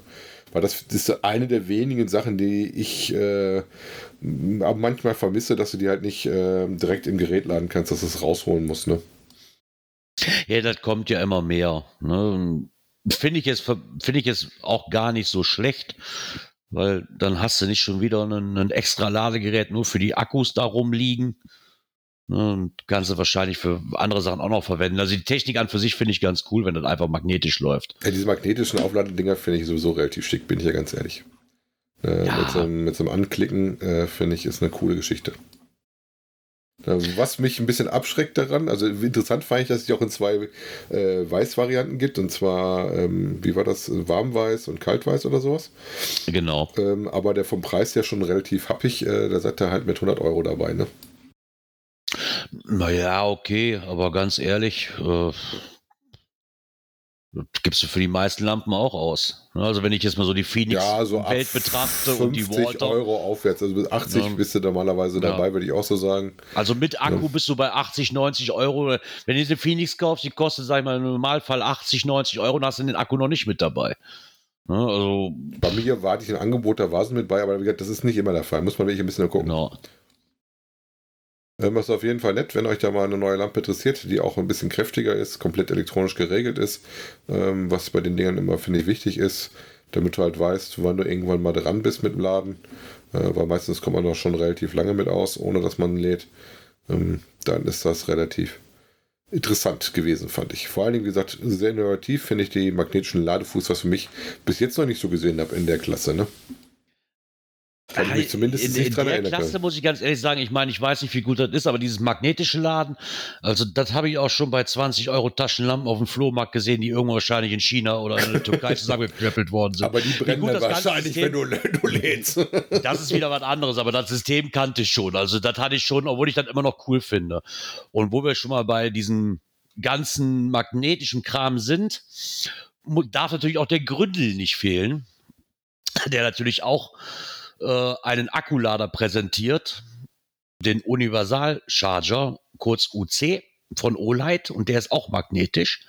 Weil das, ist eine der wenigen Sachen, die ich äh, manchmal vermisse, dass du die halt nicht äh, direkt im Gerät laden kannst, dass du es rausholen musst. Ne? Ja, das kommt ja immer mehr. Ne? Finde ich, jetzt, finde ich jetzt auch gar nicht so schlecht, weil dann hast du nicht schon wieder ein, ein extra Ladegerät nur für die Akkus da rumliegen. Ne? Und kannst du wahrscheinlich für andere Sachen auch noch verwenden. Also die Technik an für sich finde ich ganz cool, wenn das einfach magnetisch läuft. Ja, diese magnetischen Aufladedinger finde ich sowieso relativ schick, bin ich ja ganz ehrlich. Äh, Ja. mit, so, einem- mit so einem Anklicken äh, finde ich, ist eine coole Geschichte. Was mich ein bisschen abschreckt daran, also interessant fand ich, dass es auch in zwei äh, Weißvarianten gibt, und zwar, ähm, wie war das, Warmweiß und Kaltweiß oder sowas. Genau. Ähm, aber der vom Preis ja schon relativ happig, äh, da seid ihr halt mit 100 Euro dabei, ne? Naja, okay, aber ganz ehrlich, äh, das gibst du für die meisten Lampen auch aus. Ne? Also wenn ich jetzt mal so die Phoenix Ja, so Welt betrachte und die 50 Walter. Euro aufwärts, also bis 80 Ja. bist du normalerweise Ja. dabei, würde ich auch so sagen. Also mit Akku Ja. bist du bei 80, 90 Euro. Wenn du eine Phoenix kaufst, die kostet, sag ich mal, im Normalfall 80, 90 Euro, dann hast du den Akku noch nicht mit dabei. Ne? Also, Bei mir warte ich ein Angebot, da war es mit bei, aber wie gesagt, das ist nicht immer der Fall. Muss man wirklich ein bisschen gucken. genau. Ähm, das ist auf jeden Fall nett, wenn euch da mal eine neue Lampe interessiert, die auch ein bisschen kräftiger ist, komplett elektronisch geregelt ist, ähm, was bei den Dingern immer, finde ich, wichtig ist, damit du halt weißt, wann du irgendwann mal dran bist mit dem Laden, äh, weil meistens kommt man doch schon relativ lange mit aus, ohne dass man lädt. Ähm, dann ist das relativ interessant gewesen, fand ich. Vor allen Dingen, wie gesagt, sehr innovativ finde ich die magnetischen Ladefuß, was für mich bis jetzt noch nicht so gesehen habe in der Klasse. Ne? Kann ich mich zumindest in, nicht in dran der erinnern. Klasse können. muss ich ganz ehrlich sagen, ich meine, ich weiß nicht, wie gut das ist, aber dieses magnetische Laden, also das habe ich auch schon bei 20 Euro Taschenlampen auf dem Flohmarkt gesehen, die irgendwo wahrscheinlich in China oder in der Türkei zusammengeklöppelt worden sind. Aber die brennen gut wahrscheinlich, wenn System- du, du lädst. [laughs] Das ist wieder was anderes, aber das System kannte ich schon. Also das hatte ich schon, obwohl ich das immer noch cool finde. Und wo wir schon mal bei diesem ganzen magnetischen Kram sind, darf natürlich auch der Gründel nicht fehlen, der natürlich auch äh, einen Akkulader präsentiert, den Universal Charger, kurz UC von Olight und der ist auch magnetisch.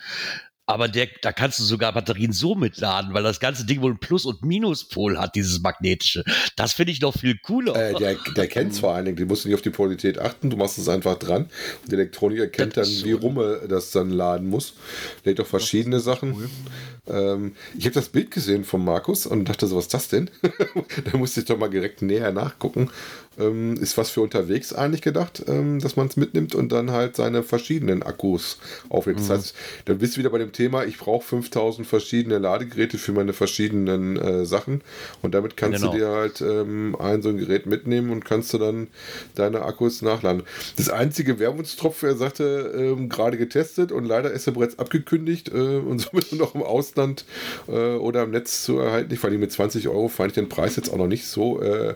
Aber der, da kannst du sogar Batterien so mitladen, weil das ganze Ding wohl einen Plus- und Minuspol hat, dieses magnetische. Das finde ich noch viel cooler. Äh, der, der kennt vor allen Dingen, die musst du nicht auf die Polarität achten, du machst es einfach dran. Und der Elektroniker kennt dann, Das ist wie rum er das dann laden muss. Der hat auch verschiedene Sachen. Ähm, ich habe das Bild gesehen von Markus und dachte so, was ist das denn? [laughs] da musste ich doch mal direkt näher nachgucken. Ähm, ist was für unterwegs eigentlich gedacht, ähm, dass man es mitnimmt und dann halt seine verschiedenen Akkus auflädt. Das heißt, dann bist du wieder bei dem Thema, ich brauche 5000 verschiedene Ladegeräte für meine verschiedenen äh, Sachen und damit kannst Genau. du dir halt ähm, ein so ein Gerät mitnehmen und kannst du dann deine Akkus nachladen. Das einzige Werbungstropfen, er sagte, ähm, gerade getestet und leider ist er bereits abgekündigt äh, und [laughs] somit nur noch im Ausland äh, oder im Netz zu erhalten. Ich fand ihn mit 20 Euro, fand ich den Preis jetzt auch noch nicht so äh,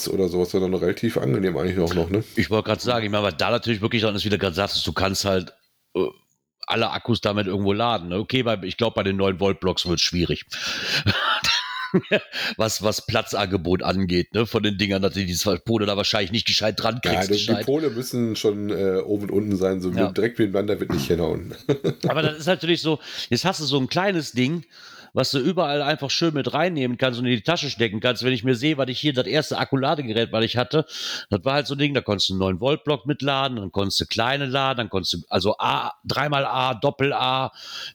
krass oder sowas, sondern relativ angenehm eigentlich auch noch. Ne? Ich wollte gerade sagen, ich meine, was da natürlich wirklich dran ist, wie du gerade sagst, du kannst halt äh, alle Akkus damit irgendwo laden. Ne? Okay, bei, ich glaube, bei den 9 Volt Blocks wird es schwierig. [laughs] was, was Platzangebot angeht, ne? Von den Dingern, dass du die zwei Pole da wahrscheinlich nicht gescheit dran Ja, kriegst. die, die gescheit. Pole müssen schon äh, oben und unten sein, so Ja. direkt miteinander wird nicht [clears throat] hinhauen. [laughs] Aber das ist natürlich so, jetzt hast du so ein kleines Ding, was du überall einfach schön mit reinnehmen kannst und in die Tasche stecken kannst. Wenn ich mir sehe, was ich hier, das erste Akkuladegerät, was ich hatte, das war halt so ein Ding, da konntest du einen 9 Volt Block mitladen, dann konntest du kleine laden, dann konntest du, also A, dreimal A, Doppel A,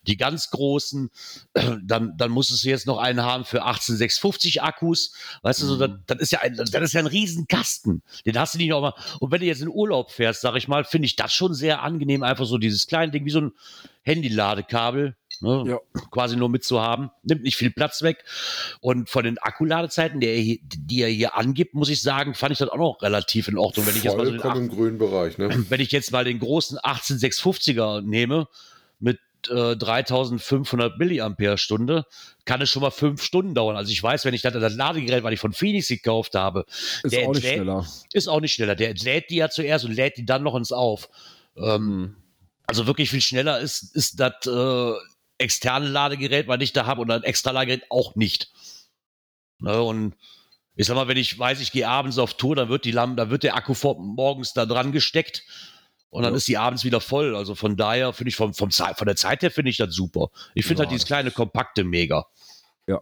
die ganz großen, [clears throat] dann, dann musstest du jetzt noch einen haben für 18650 Akkus, weißt du, so, das, das ist ja ein, das ist ja ein Riesenkasten, den hast du nicht noch mal, und wenn du jetzt in Urlaub fährst, sag ich mal, finde ich das schon sehr angenehm, einfach so dieses kleine Ding, wie so ein Handy-Ladekabel, ne, Ja. quasi nur mitzuhaben. Nimmt nicht viel Platz weg. Und von den Akkuladezeiten, die er, hier, die er hier angibt, muss ich sagen, fand ich das auch noch relativ in Ordnung. Wenn ich jetzt mal so den Vollkommen im grünen Bereich, ne? [clears throat] wenn ich jetzt mal den großen 18650er nehme mit äh, 3500 Milliampere-Stunde, kann es schon mal fünf Stunden dauern. Also ich weiß, wenn ich das, das Ladegerät, was ich von Phoenix gekauft habe, Ist Der auch nicht entlädt- schneller. ist auch nicht schneller. Der lädt die ja zuerst und lädt die dann noch ins Auf. Ähm, also wirklich viel schneller ist, ist das äh, externe Ladegerät, was ich da habe, und ein extra Ladegerät auch nicht. Ne, und ich sag mal, wenn ich weiß, ich gehe abends auf Tour, dann wird die Lampe, dann wird der Akku vor, morgens da dran gesteckt und dann Ja. ist die abends wieder voll. Also von daher finde ich vom, vom Zeit, von der Zeit her finde ich das super. Ich finde Ja, halt dieses kleine kompakte mega. Ja,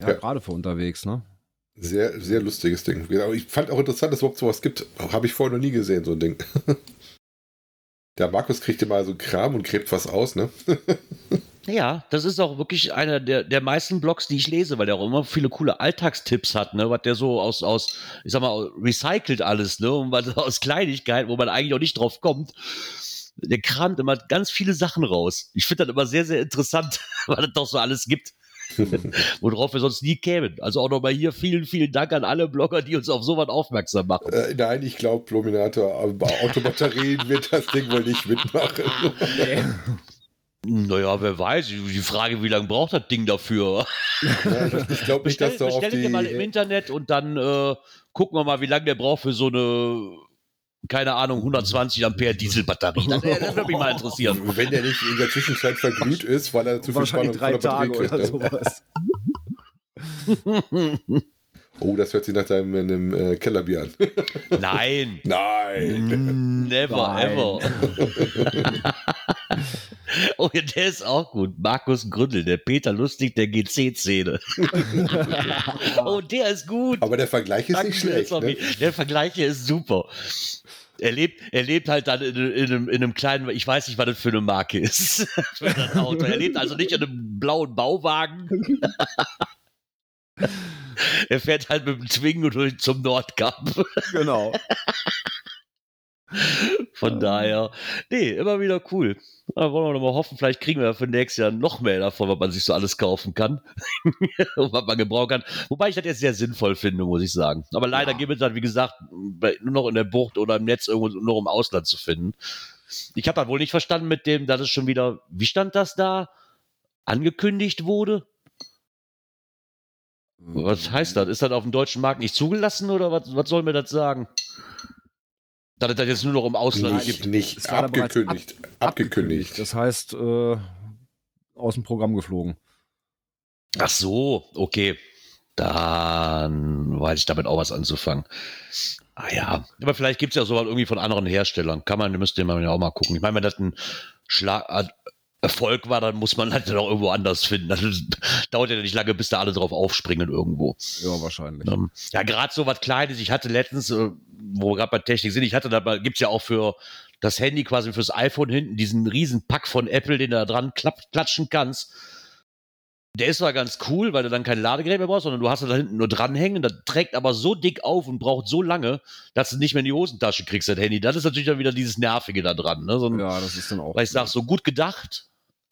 Ja. gerade für unterwegs, ne? Sehr, sehr lustiges Ding. Genau, ich fand auch interessant, dass es überhaupt sowas gibt. Habe ich vorher noch nie gesehen, so ein Ding. [laughs] Der Markus kriegt immer so Kram und gräbt was aus, ne? [laughs] Ja, das ist auch wirklich einer der, der meisten Blogs, die ich lese, weil der auch immer viele coole Alltagstipps hat, ne, was der so aus, aus, ich sag mal, recycelt alles, ne, und was [laughs] aus Kleinigkeiten, wo man eigentlich auch nicht drauf kommt. Der kramt immer ganz viele Sachen raus. Ich finde das immer sehr, sehr interessant, [laughs] weil es doch so alles gibt, [laughs] worauf wir sonst nie kämen. Also auch nochmal hier vielen, vielen Dank an alle Blogger, die uns auf sowas aufmerksam machen. Äh, nein, ich glaube, Luminator, aber Autobatterien wird das Ding wohl nicht mitmachen. [laughs] Naja, wer weiß, die Frage, wie lange braucht das Ding dafür? Ja, ich glaube nicht, Bestell, dass da auf bestell dir mal im die. Internet und dann äh, gucken wir mal, wie lange der braucht für so eine, keine Ahnung, 120 Ampere Dieselbatterie. Das, äh, das würde mich mal interessieren. [laughs] Wenn der nicht in der Zwischenzeit verglüht ist, weil er zu viel Wahrscheinlich Spannung drei von der Tage Batterie oder kriegt. ne? sowas. [laughs] Oh, das hört sich nach deinem einem, äh, Kellerbier an. [laughs] Nein. Nein. Never, Nein. ever. Oh, ja, der ist auch gut. Markus Gründel, der Peter Lustig der GC-Szene. [laughs] oh, der ist gut. Aber der Vergleich ist Danke, nicht schlecht. Ne? Der Vergleich hier ist super. Er lebt, er lebt halt dann in, in, einem, in einem kleinen, ich weiß nicht, was das für eine Marke ist. [laughs] für das Auto. Er lebt also nicht in einem blauen Bauwagen. [laughs] er fährt halt mit dem Twingo durch zum Nordkap. Genau. Von daher, nee, immer wieder cool. Da wollen wir doch mal hoffen, vielleicht kriegen wir ja für nächstes Jahr noch mehr davon, was man sich so alles kaufen kann und [laughs] was man gebrauchen kann. Wobei ich das jetzt sehr sinnvoll finde, muss ich sagen. Aber leider Ja. gibt es dann, wie gesagt, nur noch in der Bucht oder im Netz irgendwo nur im Ausland zu finden. Ich habe das wohl nicht verstanden mit dem, dass es schon wieder, wie stand das da? Angekündigt wurde? Was heißt das? Ist das auf dem deutschen Markt nicht zugelassen oder was, was soll mir das sagen? Dass es das jetzt nur noch im Ausland Nicht, gibt. nicht Es war da bereits abgekündigt. abgekündigt. Das heißt, äh, aus dem Programm geflogen. Ach so, okay. Dann weiß ich damit auch was anzufangen. Ah ja, aber vielleicht gibt es ja sowas irgendwie von anderen Herstellern. Kann man, müsste man ja auch mal gucken. Ich meine, wenn das ein Schlag, Erfolg war, dann muss man halt dann auch irgendwo anders finden. Das dauert ja nicht lange, bis da alle drauf aufspringen irgendwo. Ja, wahrscheinlich. Ähm, ja, gerade so was Kleines. Ich hatte letztens, äh, wo wir gerade bei Technik sind, ich hatte da, gibt es ja auch für das Handy quasi fürs iPhone hinten diesen riesen Pack von Apple, den du da dran klapp, klatschen kannst. Der ist zwar ganz cool, weil du dann kein Ladegerät mehr brauchst, sondern du hast da hinten nur dranhängen. Das trägt aber so dick auf und braucht so lange, dass du nicht mehr in die Hosentasche kriegst, das Handy. Das ist natürlich dann wieder dieses Nervige da dran. Ne? So ein, Ja, das ist dann auch. Weil ich sag, so gut gedacht,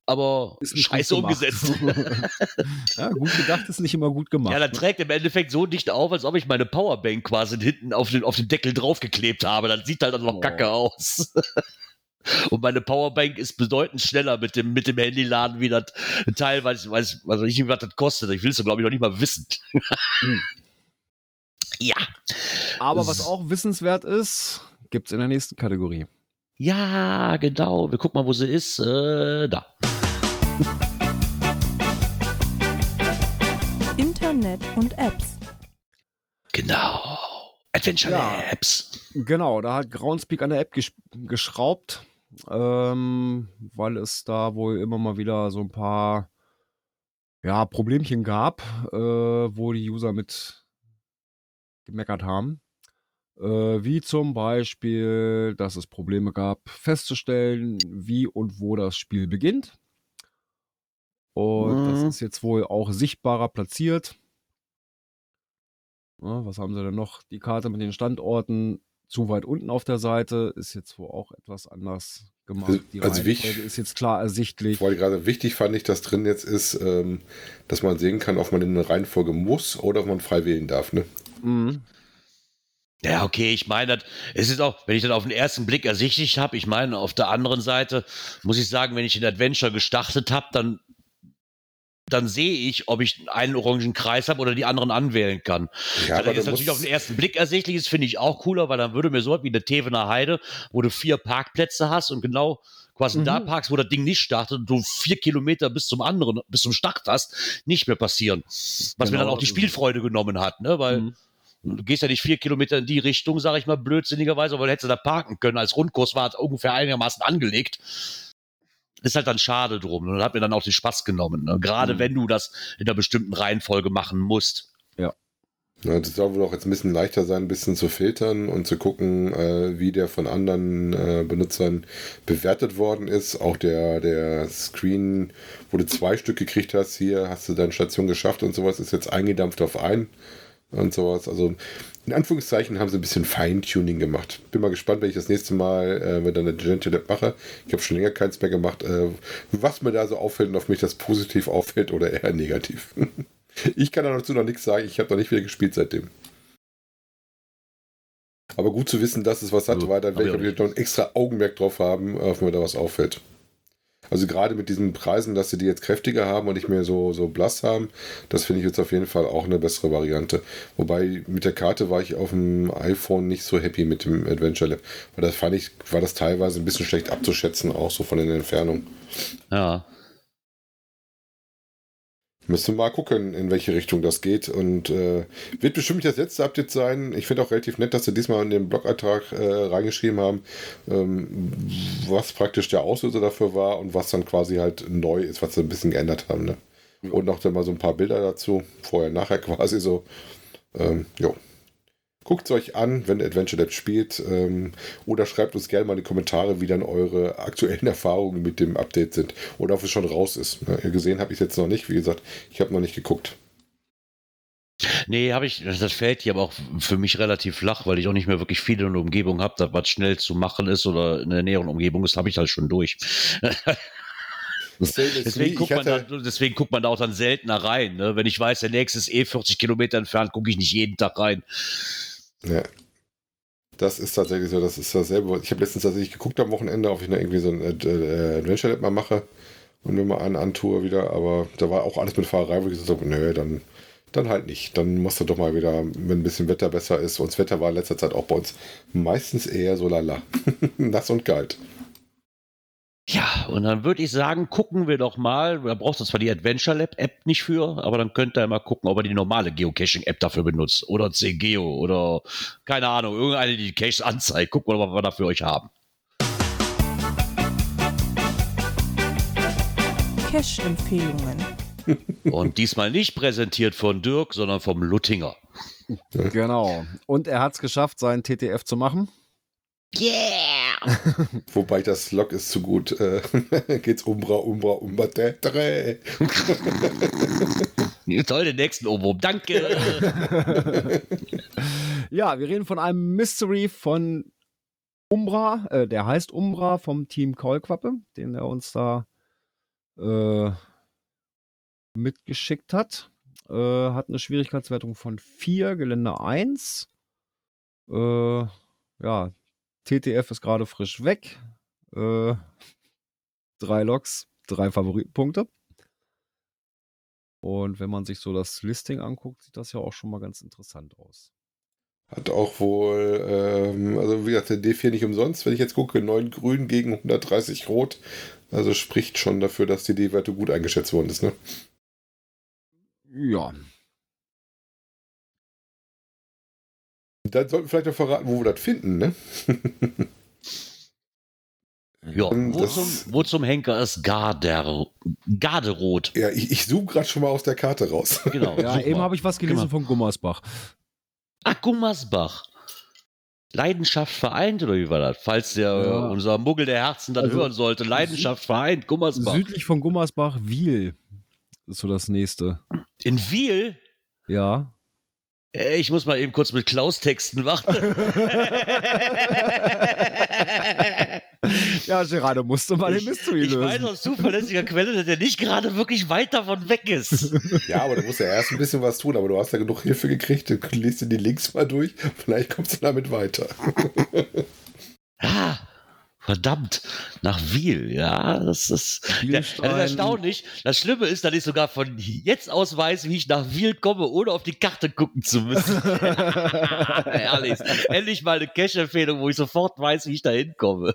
aber scheiße umgesetzt. [laughs] ja, gut gedacht ist nicht immer gut gemacht. Ja, dann trägt im Endeffekt so dicht auf, als ob ich meine Powerbank quasi hinten auf den, auf den Deckel draufgeklebt habe. Das sieht halt dann noch Oh. kacke aus. [laughs] Und meine Powerbank ist bedeutend schneller mit dem, mit dem Handyladen wie das Teil, weil ich weiß, weiß ich nicht, was das kostet. Ich will es, glaube ich, noch nicht mal wissen. Hm. [laughs] ja. Aber was auch wissenswert ist, gibt's in der nächsten Kategorie. Ja, genau. Wir gucken mal, wo sie ist. Äh, da. [laughs] Internet und Apps. Genau. Adventure Ja. Labs. Genau, da hat Groundspeak an der App gesch geschraubt, ähm, weil es da wohl immer mal wieder so ein paar ja, Problemchen gab, äh, wo die User mit gemeckert haben. Äh, wie zum Beispiel, dass es Probleme gab, festzustellen, wie und wo das Spiel beginnt. Und das Mhm. ist jetzt wohl auch sichtbarer platziert. Ja, was haben sie denn noch? Die Karte mit den Standorten zu weit unten auf der Seite ist jetzt wohl auch etwas anders gemacht. Also- Die also wichtig- Reihenfolge ist jetzt klar ersichtlich. Ich wollte gerade wichtig fand ich, dass drin jetzt ist, ähm, dass man sehen kann, ob man in eine Reihenfolge muss oder ob man frei wählen darf. Ne? Mhm. Ja, okay, ich meine, das- es ist auch, wenn ich das auf den ersten Blick ersichtlich habe, ich meine, auf der anderen Seite muss ich sagen, wenn ich den Adventure gestartet habe, dann, dann sehe ich, ob ich einen orangen Kreis habe oder die anderen anwählen kann. Ja, das jetzt natürlich auf den ersten Blick ersichtlich ist, finde ich auch cooler, weil dann würde mir so was wie eine Tevener Heide, wo du vier Parkplätze hast und genau quasi Mhm. da parkst, wo das Ding nicht startet und du vier Kilometer bis zum anderen, bis zum Start hast, nicht mehr passieren. Was mir Genau, dann auch die das ist- Spielfreude genommen hat, ne? Weil Mhm. Du gehst ja nicht vier Kilometer in die Richtung, sage ich mal, blödsinnigerweise, aber hättest du da parken können. Als Rundkurs war es ungefähr einigermaßen angelegt. Ist halt dann schade drum. Und hat mir dann auch den Spaß genommen. Ne? Gerade Mhm. wenn du das in einer bestimmten Reihenfolge machen musst. Ja, das soll wohl auch jetzt ein bisschen leichter sein, ein bisschen zu filtern und zu gucken, äh, wie der von anderen äh, Benutzern bewertet worden ist. Auch der, der Screen, wo du zwei Stück gekriegt hast, hier hast du deine Station geschafft und sowas, ist jetzt eingedampft auf ein und sowas. Also in Anführungszeichen haben sie ein bisschen Feintuning gemacht. Bin mal gespannt, wenn ich das nächste Mal äh, mit einer Gentle Lab mache. Ich habe schon länger keins mehr gemacht, äh, was mir da so auffällt und auf mich das positiv auffällt oder eher negativ. [laughs] Ich kann dazu noch nichts sagen. Ich habe noch nicht wieder gespielt seitdem. Aber gut zu wissen, dass es was hat, Ja, weil dann hab werde ich ich noch ein extra Augenmerk drauf haben, auf mir da was auffällt. Also gerade mit diesen Preisen, dass sie die jetzt kräftiger haben und nicht mehr so, so blass haben, das finde ich jetzt auf jeden Fall auch eine bessere Variante. Wobei mit der Karte war ich auf dem iPhone nicht so happy mit dem Adventure Lab, weil das fand ich, war das teilweise ein bisschen schlecht abzuschätzen, auch so von den Entfernungen. Ja. Müssen wir mal gucken, in welche Richtung das geht. Und äh, wird bestimmt das letzte Update sein. Ich finde auch relativ nett, dass sie diesmal in den Blogantrag äh, reingeschrieben haben, ähm, was praktisch der Auslöser dafür war und was dann quasi halt neu ist, was sie ein bisschen geändert haben. Ne? Und noch dann mal so ein paar Bilder dazu. Vorher, nachher [laughs] quasi so. Ähm, jo. Guckt es euch an, wenn Adventure Lab spielt. Ähm, oder schreibt uns gerne mal in die Kommentare, wie dann eure aktuellen [laughs] Erfahrungen mit dem Update sind. Oder ob es schon raus ist. Ne? Gesehen habe ich es jetzt noch nicht. Wie gesagt, ich habe noch nicht geguckt. Nee, habe ich, das fällt hier aber auch für mich relativ flach, weil ich auch nicht mehr wirklich viel in der Umgebung habe, was schnell zu machen ist oder in der näheren Umgebung ist, habe ich halt schon durch. [laughs] Deswegen guckt, hatte, da, deswegen guckt man da auch dann seltener rein. Ne? Wenn ich weiß, der nächste ist eh 40 Kilometer entfernt, gucke ich nicht jeden Tag rein. Ja. Das ist tatsächlich so, das ist dasselbe. Ich habe letztens tatsächlich geguckt am Wochenende, ob ich noch irgendwie so ein äh, Adventure Lab mal mache und mir mal einen antue wieder, aber da war auch alles mit Fahrerei, wo ich gesagt habe, nö, dann, dann halt nicht. Dann musst du doch mal wieder, wenn ein bisschen Wetter besser ist. Und das Wetter war in letzter Zeit auch bei uns meistens eher so lala. [laughs] Nass und kalt. Ja, und dann würde ich sagen, gucken wir doch mal. Da braucht zwar die Adventure Lab App nicht für, aber dann könnt ihr mal gucken, ob er die normale Geocaching App dafür benutzt. Oder CGeo oder keine Ahnung, irgendeine, die die Caches anzeigt. Gucken wir mal, was wir da für euch haben. Cache-Empfehlungen. [laughs] [laughs] Und diesmal nicht präsentiert von Dirk, sondern vom Luttinger. Genau. Und er hat es geschafft, seinen TTF zu machen. Yeah! [laughs] Wobei das Log ist zu gut. Äh, [laughs] geht's Umbra, Umbra, Umbra, Tetre. Toll, den nächsten Ohrwurm. Danke! [laughs] Ja, wir reden von einem Mystery von Umbra. Äh, der heißt Umbra vom Team Keulquappe, den er uns da äh, mitgeschickt hat. Äh, hat eine Schwierigkeitswertung von 4, Gelände 1. Äh, ja, TTF ist gerade frisch weg. Äh, drei Loks, drei Favoritenpunkte. Und wenn man sich so das Listing anguckt, sieht das ja auch schon mal ganz interessant aus. Hat auch wohl, ähm, also wie gesagt, der D4 nicht umsonst. Wenn ich jetzt gucke, 9 grün gegen 130 rot. Also spricht schon dafür, dass die D-Werte gut eingeschätzt worden ist, ne? Ja, Dann sollten wir vielleicht noch verraten, wo wir das finden, ne? [laughs] Ja, wo das- zum, wo zum Henker ist Garder, Garderot. Ja, ich, ich zoome gerade schon mal aus der Karte raus. [laughs] Genau. Ja, eben habe ich was gelesen Genau. von Gummersbach. Ach, Gummersbach. Leidenschaft vereint, oder wie war das? Falls der, Ja. äh, unser Muggel der Herzen dann Also, hören sollte. Leidenschaft vereint, Gummersbach. Südlich von Gummersbach, Wiel ist so das nächste. In Wiel? Ja. Äh, Ich muss mal eben kurz mit Klaus texten machen. [laughs] Ja, Gerardo, musst du mal den Mystery ich weiß lösen. aus zuverlässiger Quelle, dass er nicht gerade wirklich weit davon weg ist. Ja, aber du musst ja erst ein bisschen was tun, aber du hast ja genug Hilfe gekriegt. Du liest dir die Links mal durch. Vielleicht kommst du damit weiter. Ah, verdammt, nach Wiel, ja, das ist, ja, das ist erstaunlich. Das Schlimme ist, dass ich sogar von jetzt aus weiß, wie ich nach Wiel komme, ohne auf die Karte gucken zu müssen. [laughs] Herrlich. Endlich mal eine Cash-Empfehlung, wo ich sofort weiß, wie ich da hinkomme.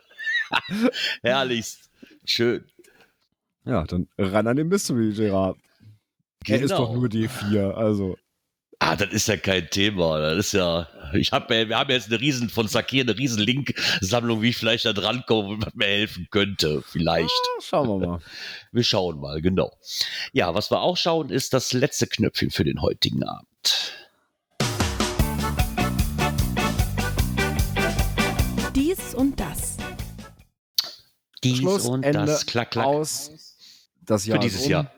[laughs] Herrlichst. Schön. Ja, dann ran an den Mystery, Gerard. Er ist Genau. doch nur D4, also. Ah, das ist ja kein Thema. Das ist ja. Ich hab, wir haben jetzt eine riesen von Sakir eine riesen Link-Sammlung, wie ich vielleicht da dran komme und was mir helfen könnte. Vielleicht. Ah, Schauen wir mal. [laughs] Wir schauen mal, genau. Ja, was wir auch schauen, ist das letzte Knöpfchen für den heutigen Abend. Dies und das. Dies Schluss, und Ende, das, klack, klack. Aus. Das Jahr für dieses um. Jahr.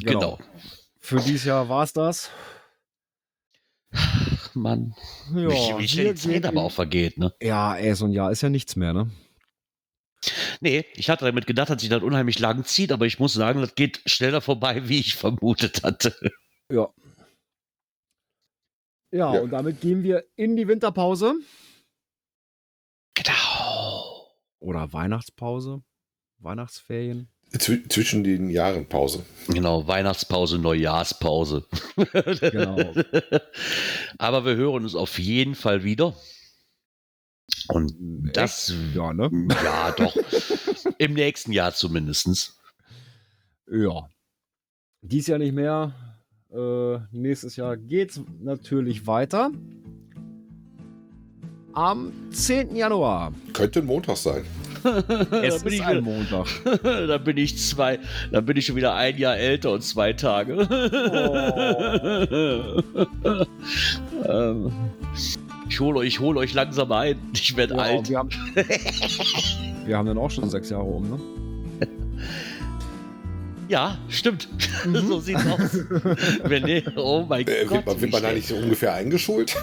Genau. Für dieses Jahr war es das. Mann. Ja, wie, wie schnell die Zeit aber auch vergeht, ne? Ja, ey, so ein Jahr ist ja nichts mehr, ne? Nee, ich hatte damit gedacht, dass sich das unheimlich lang zieht, aber ich muss sagen, das geht schneller vorbei, wie ich vermutet hatte. Ja. Ja, Ja. und damit gehen wir in die Winterpause Genau. oder Weihnachtspause, Weihnachtsferien. Zw zwischen den Jahren Pause. Genau, Weihnachtspause, Neujahrspause. Genau. [laughs] Aber wir hören uns auf jeden Fall wieder. Und das, Ja, ne? [laughs] ja, doch. Im nächsten Jahr zumindest. Ja. Dies Jahr nicht mehr. Äh, nächstes Jahr geht's natürlich weiter. Am 10. Januar. Könnte ein Montag sein. [laughs] Es da, bin ist ich, ein Montag. [laughs] da bin ich zwei, da bin ich schon wieder ein Jahr älter und zwei Tage. [laughs] ähm, ich hole euch, ich hol euch langsam ein. Ich werde Ja, alt. wir, haben, wir haben dann auch schon sechs Jahre um, ne? Ja, stimmt. so sieht's aus. Wenn nee, oh mein Äh, Gott. wird man, wird man da nicht so ungefähr eingeschult?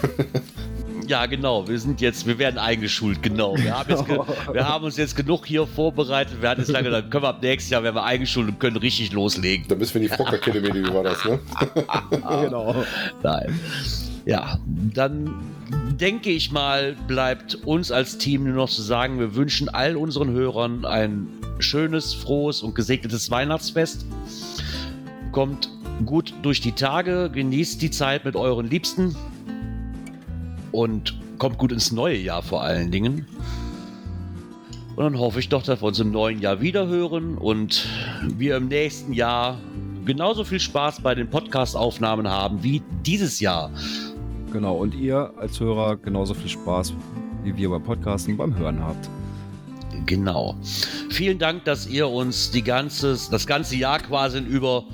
Ja, genau. Wir sind jetzt, wir werden eingeschult, genau. Wir haben, jetzt ge [laughs] wir haben uns jetzt genug hier vorbereitet. Wir hatten jetzt lange, dann können wir ab nächstes Jahr werden wir eingeschult und können richtig loslegen. da müssen wir in die Frock Academy, wie war das, ne? [laughs] Genau. Nein. Ja, dann denke ich mal, bleibt uns als Team nur noch zu sagen, wir wünschen all unseren Hörern ein schönes, frohes und gesegnetes Weihnachtsfest. Kommt gut durch die Tage, genießt die Zeit mit euren Liebsten und kommt gut ins neue Jahr vor allen Dingen. Und dann hoffe ich doch, dass wir uns im neuen Jahr wieder hören und wir im nächsten Jahr genauso viel Spaß bei den Podcast-Aufnahmen haben wie dieses Jahr. Genau. Und ihr als Hörer genauso viel Spaß, wie wir beim Podcasten beim Hören habt. Genau. Vielen Dank, dass ihr uns die ganze, das ganze Jahr quasi über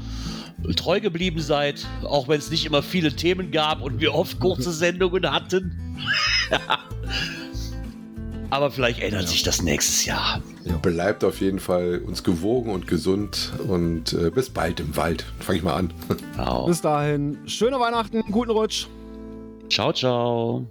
treu geblieben seid, auch wenn es nicht immer viele Themen gab und wir oft kurze Sendungen hatten. [laughs] Aber vielleicht ändert Ja. sich das nächstes Jahr. Bleibt auf jeden Fall uns gewogen und gesund und äh, bis bald im Wald. Fange ich mal an. [laughs] Genau. Bis dahin, schöne Weihnachten, guten Rutsch. Ciao, ciao.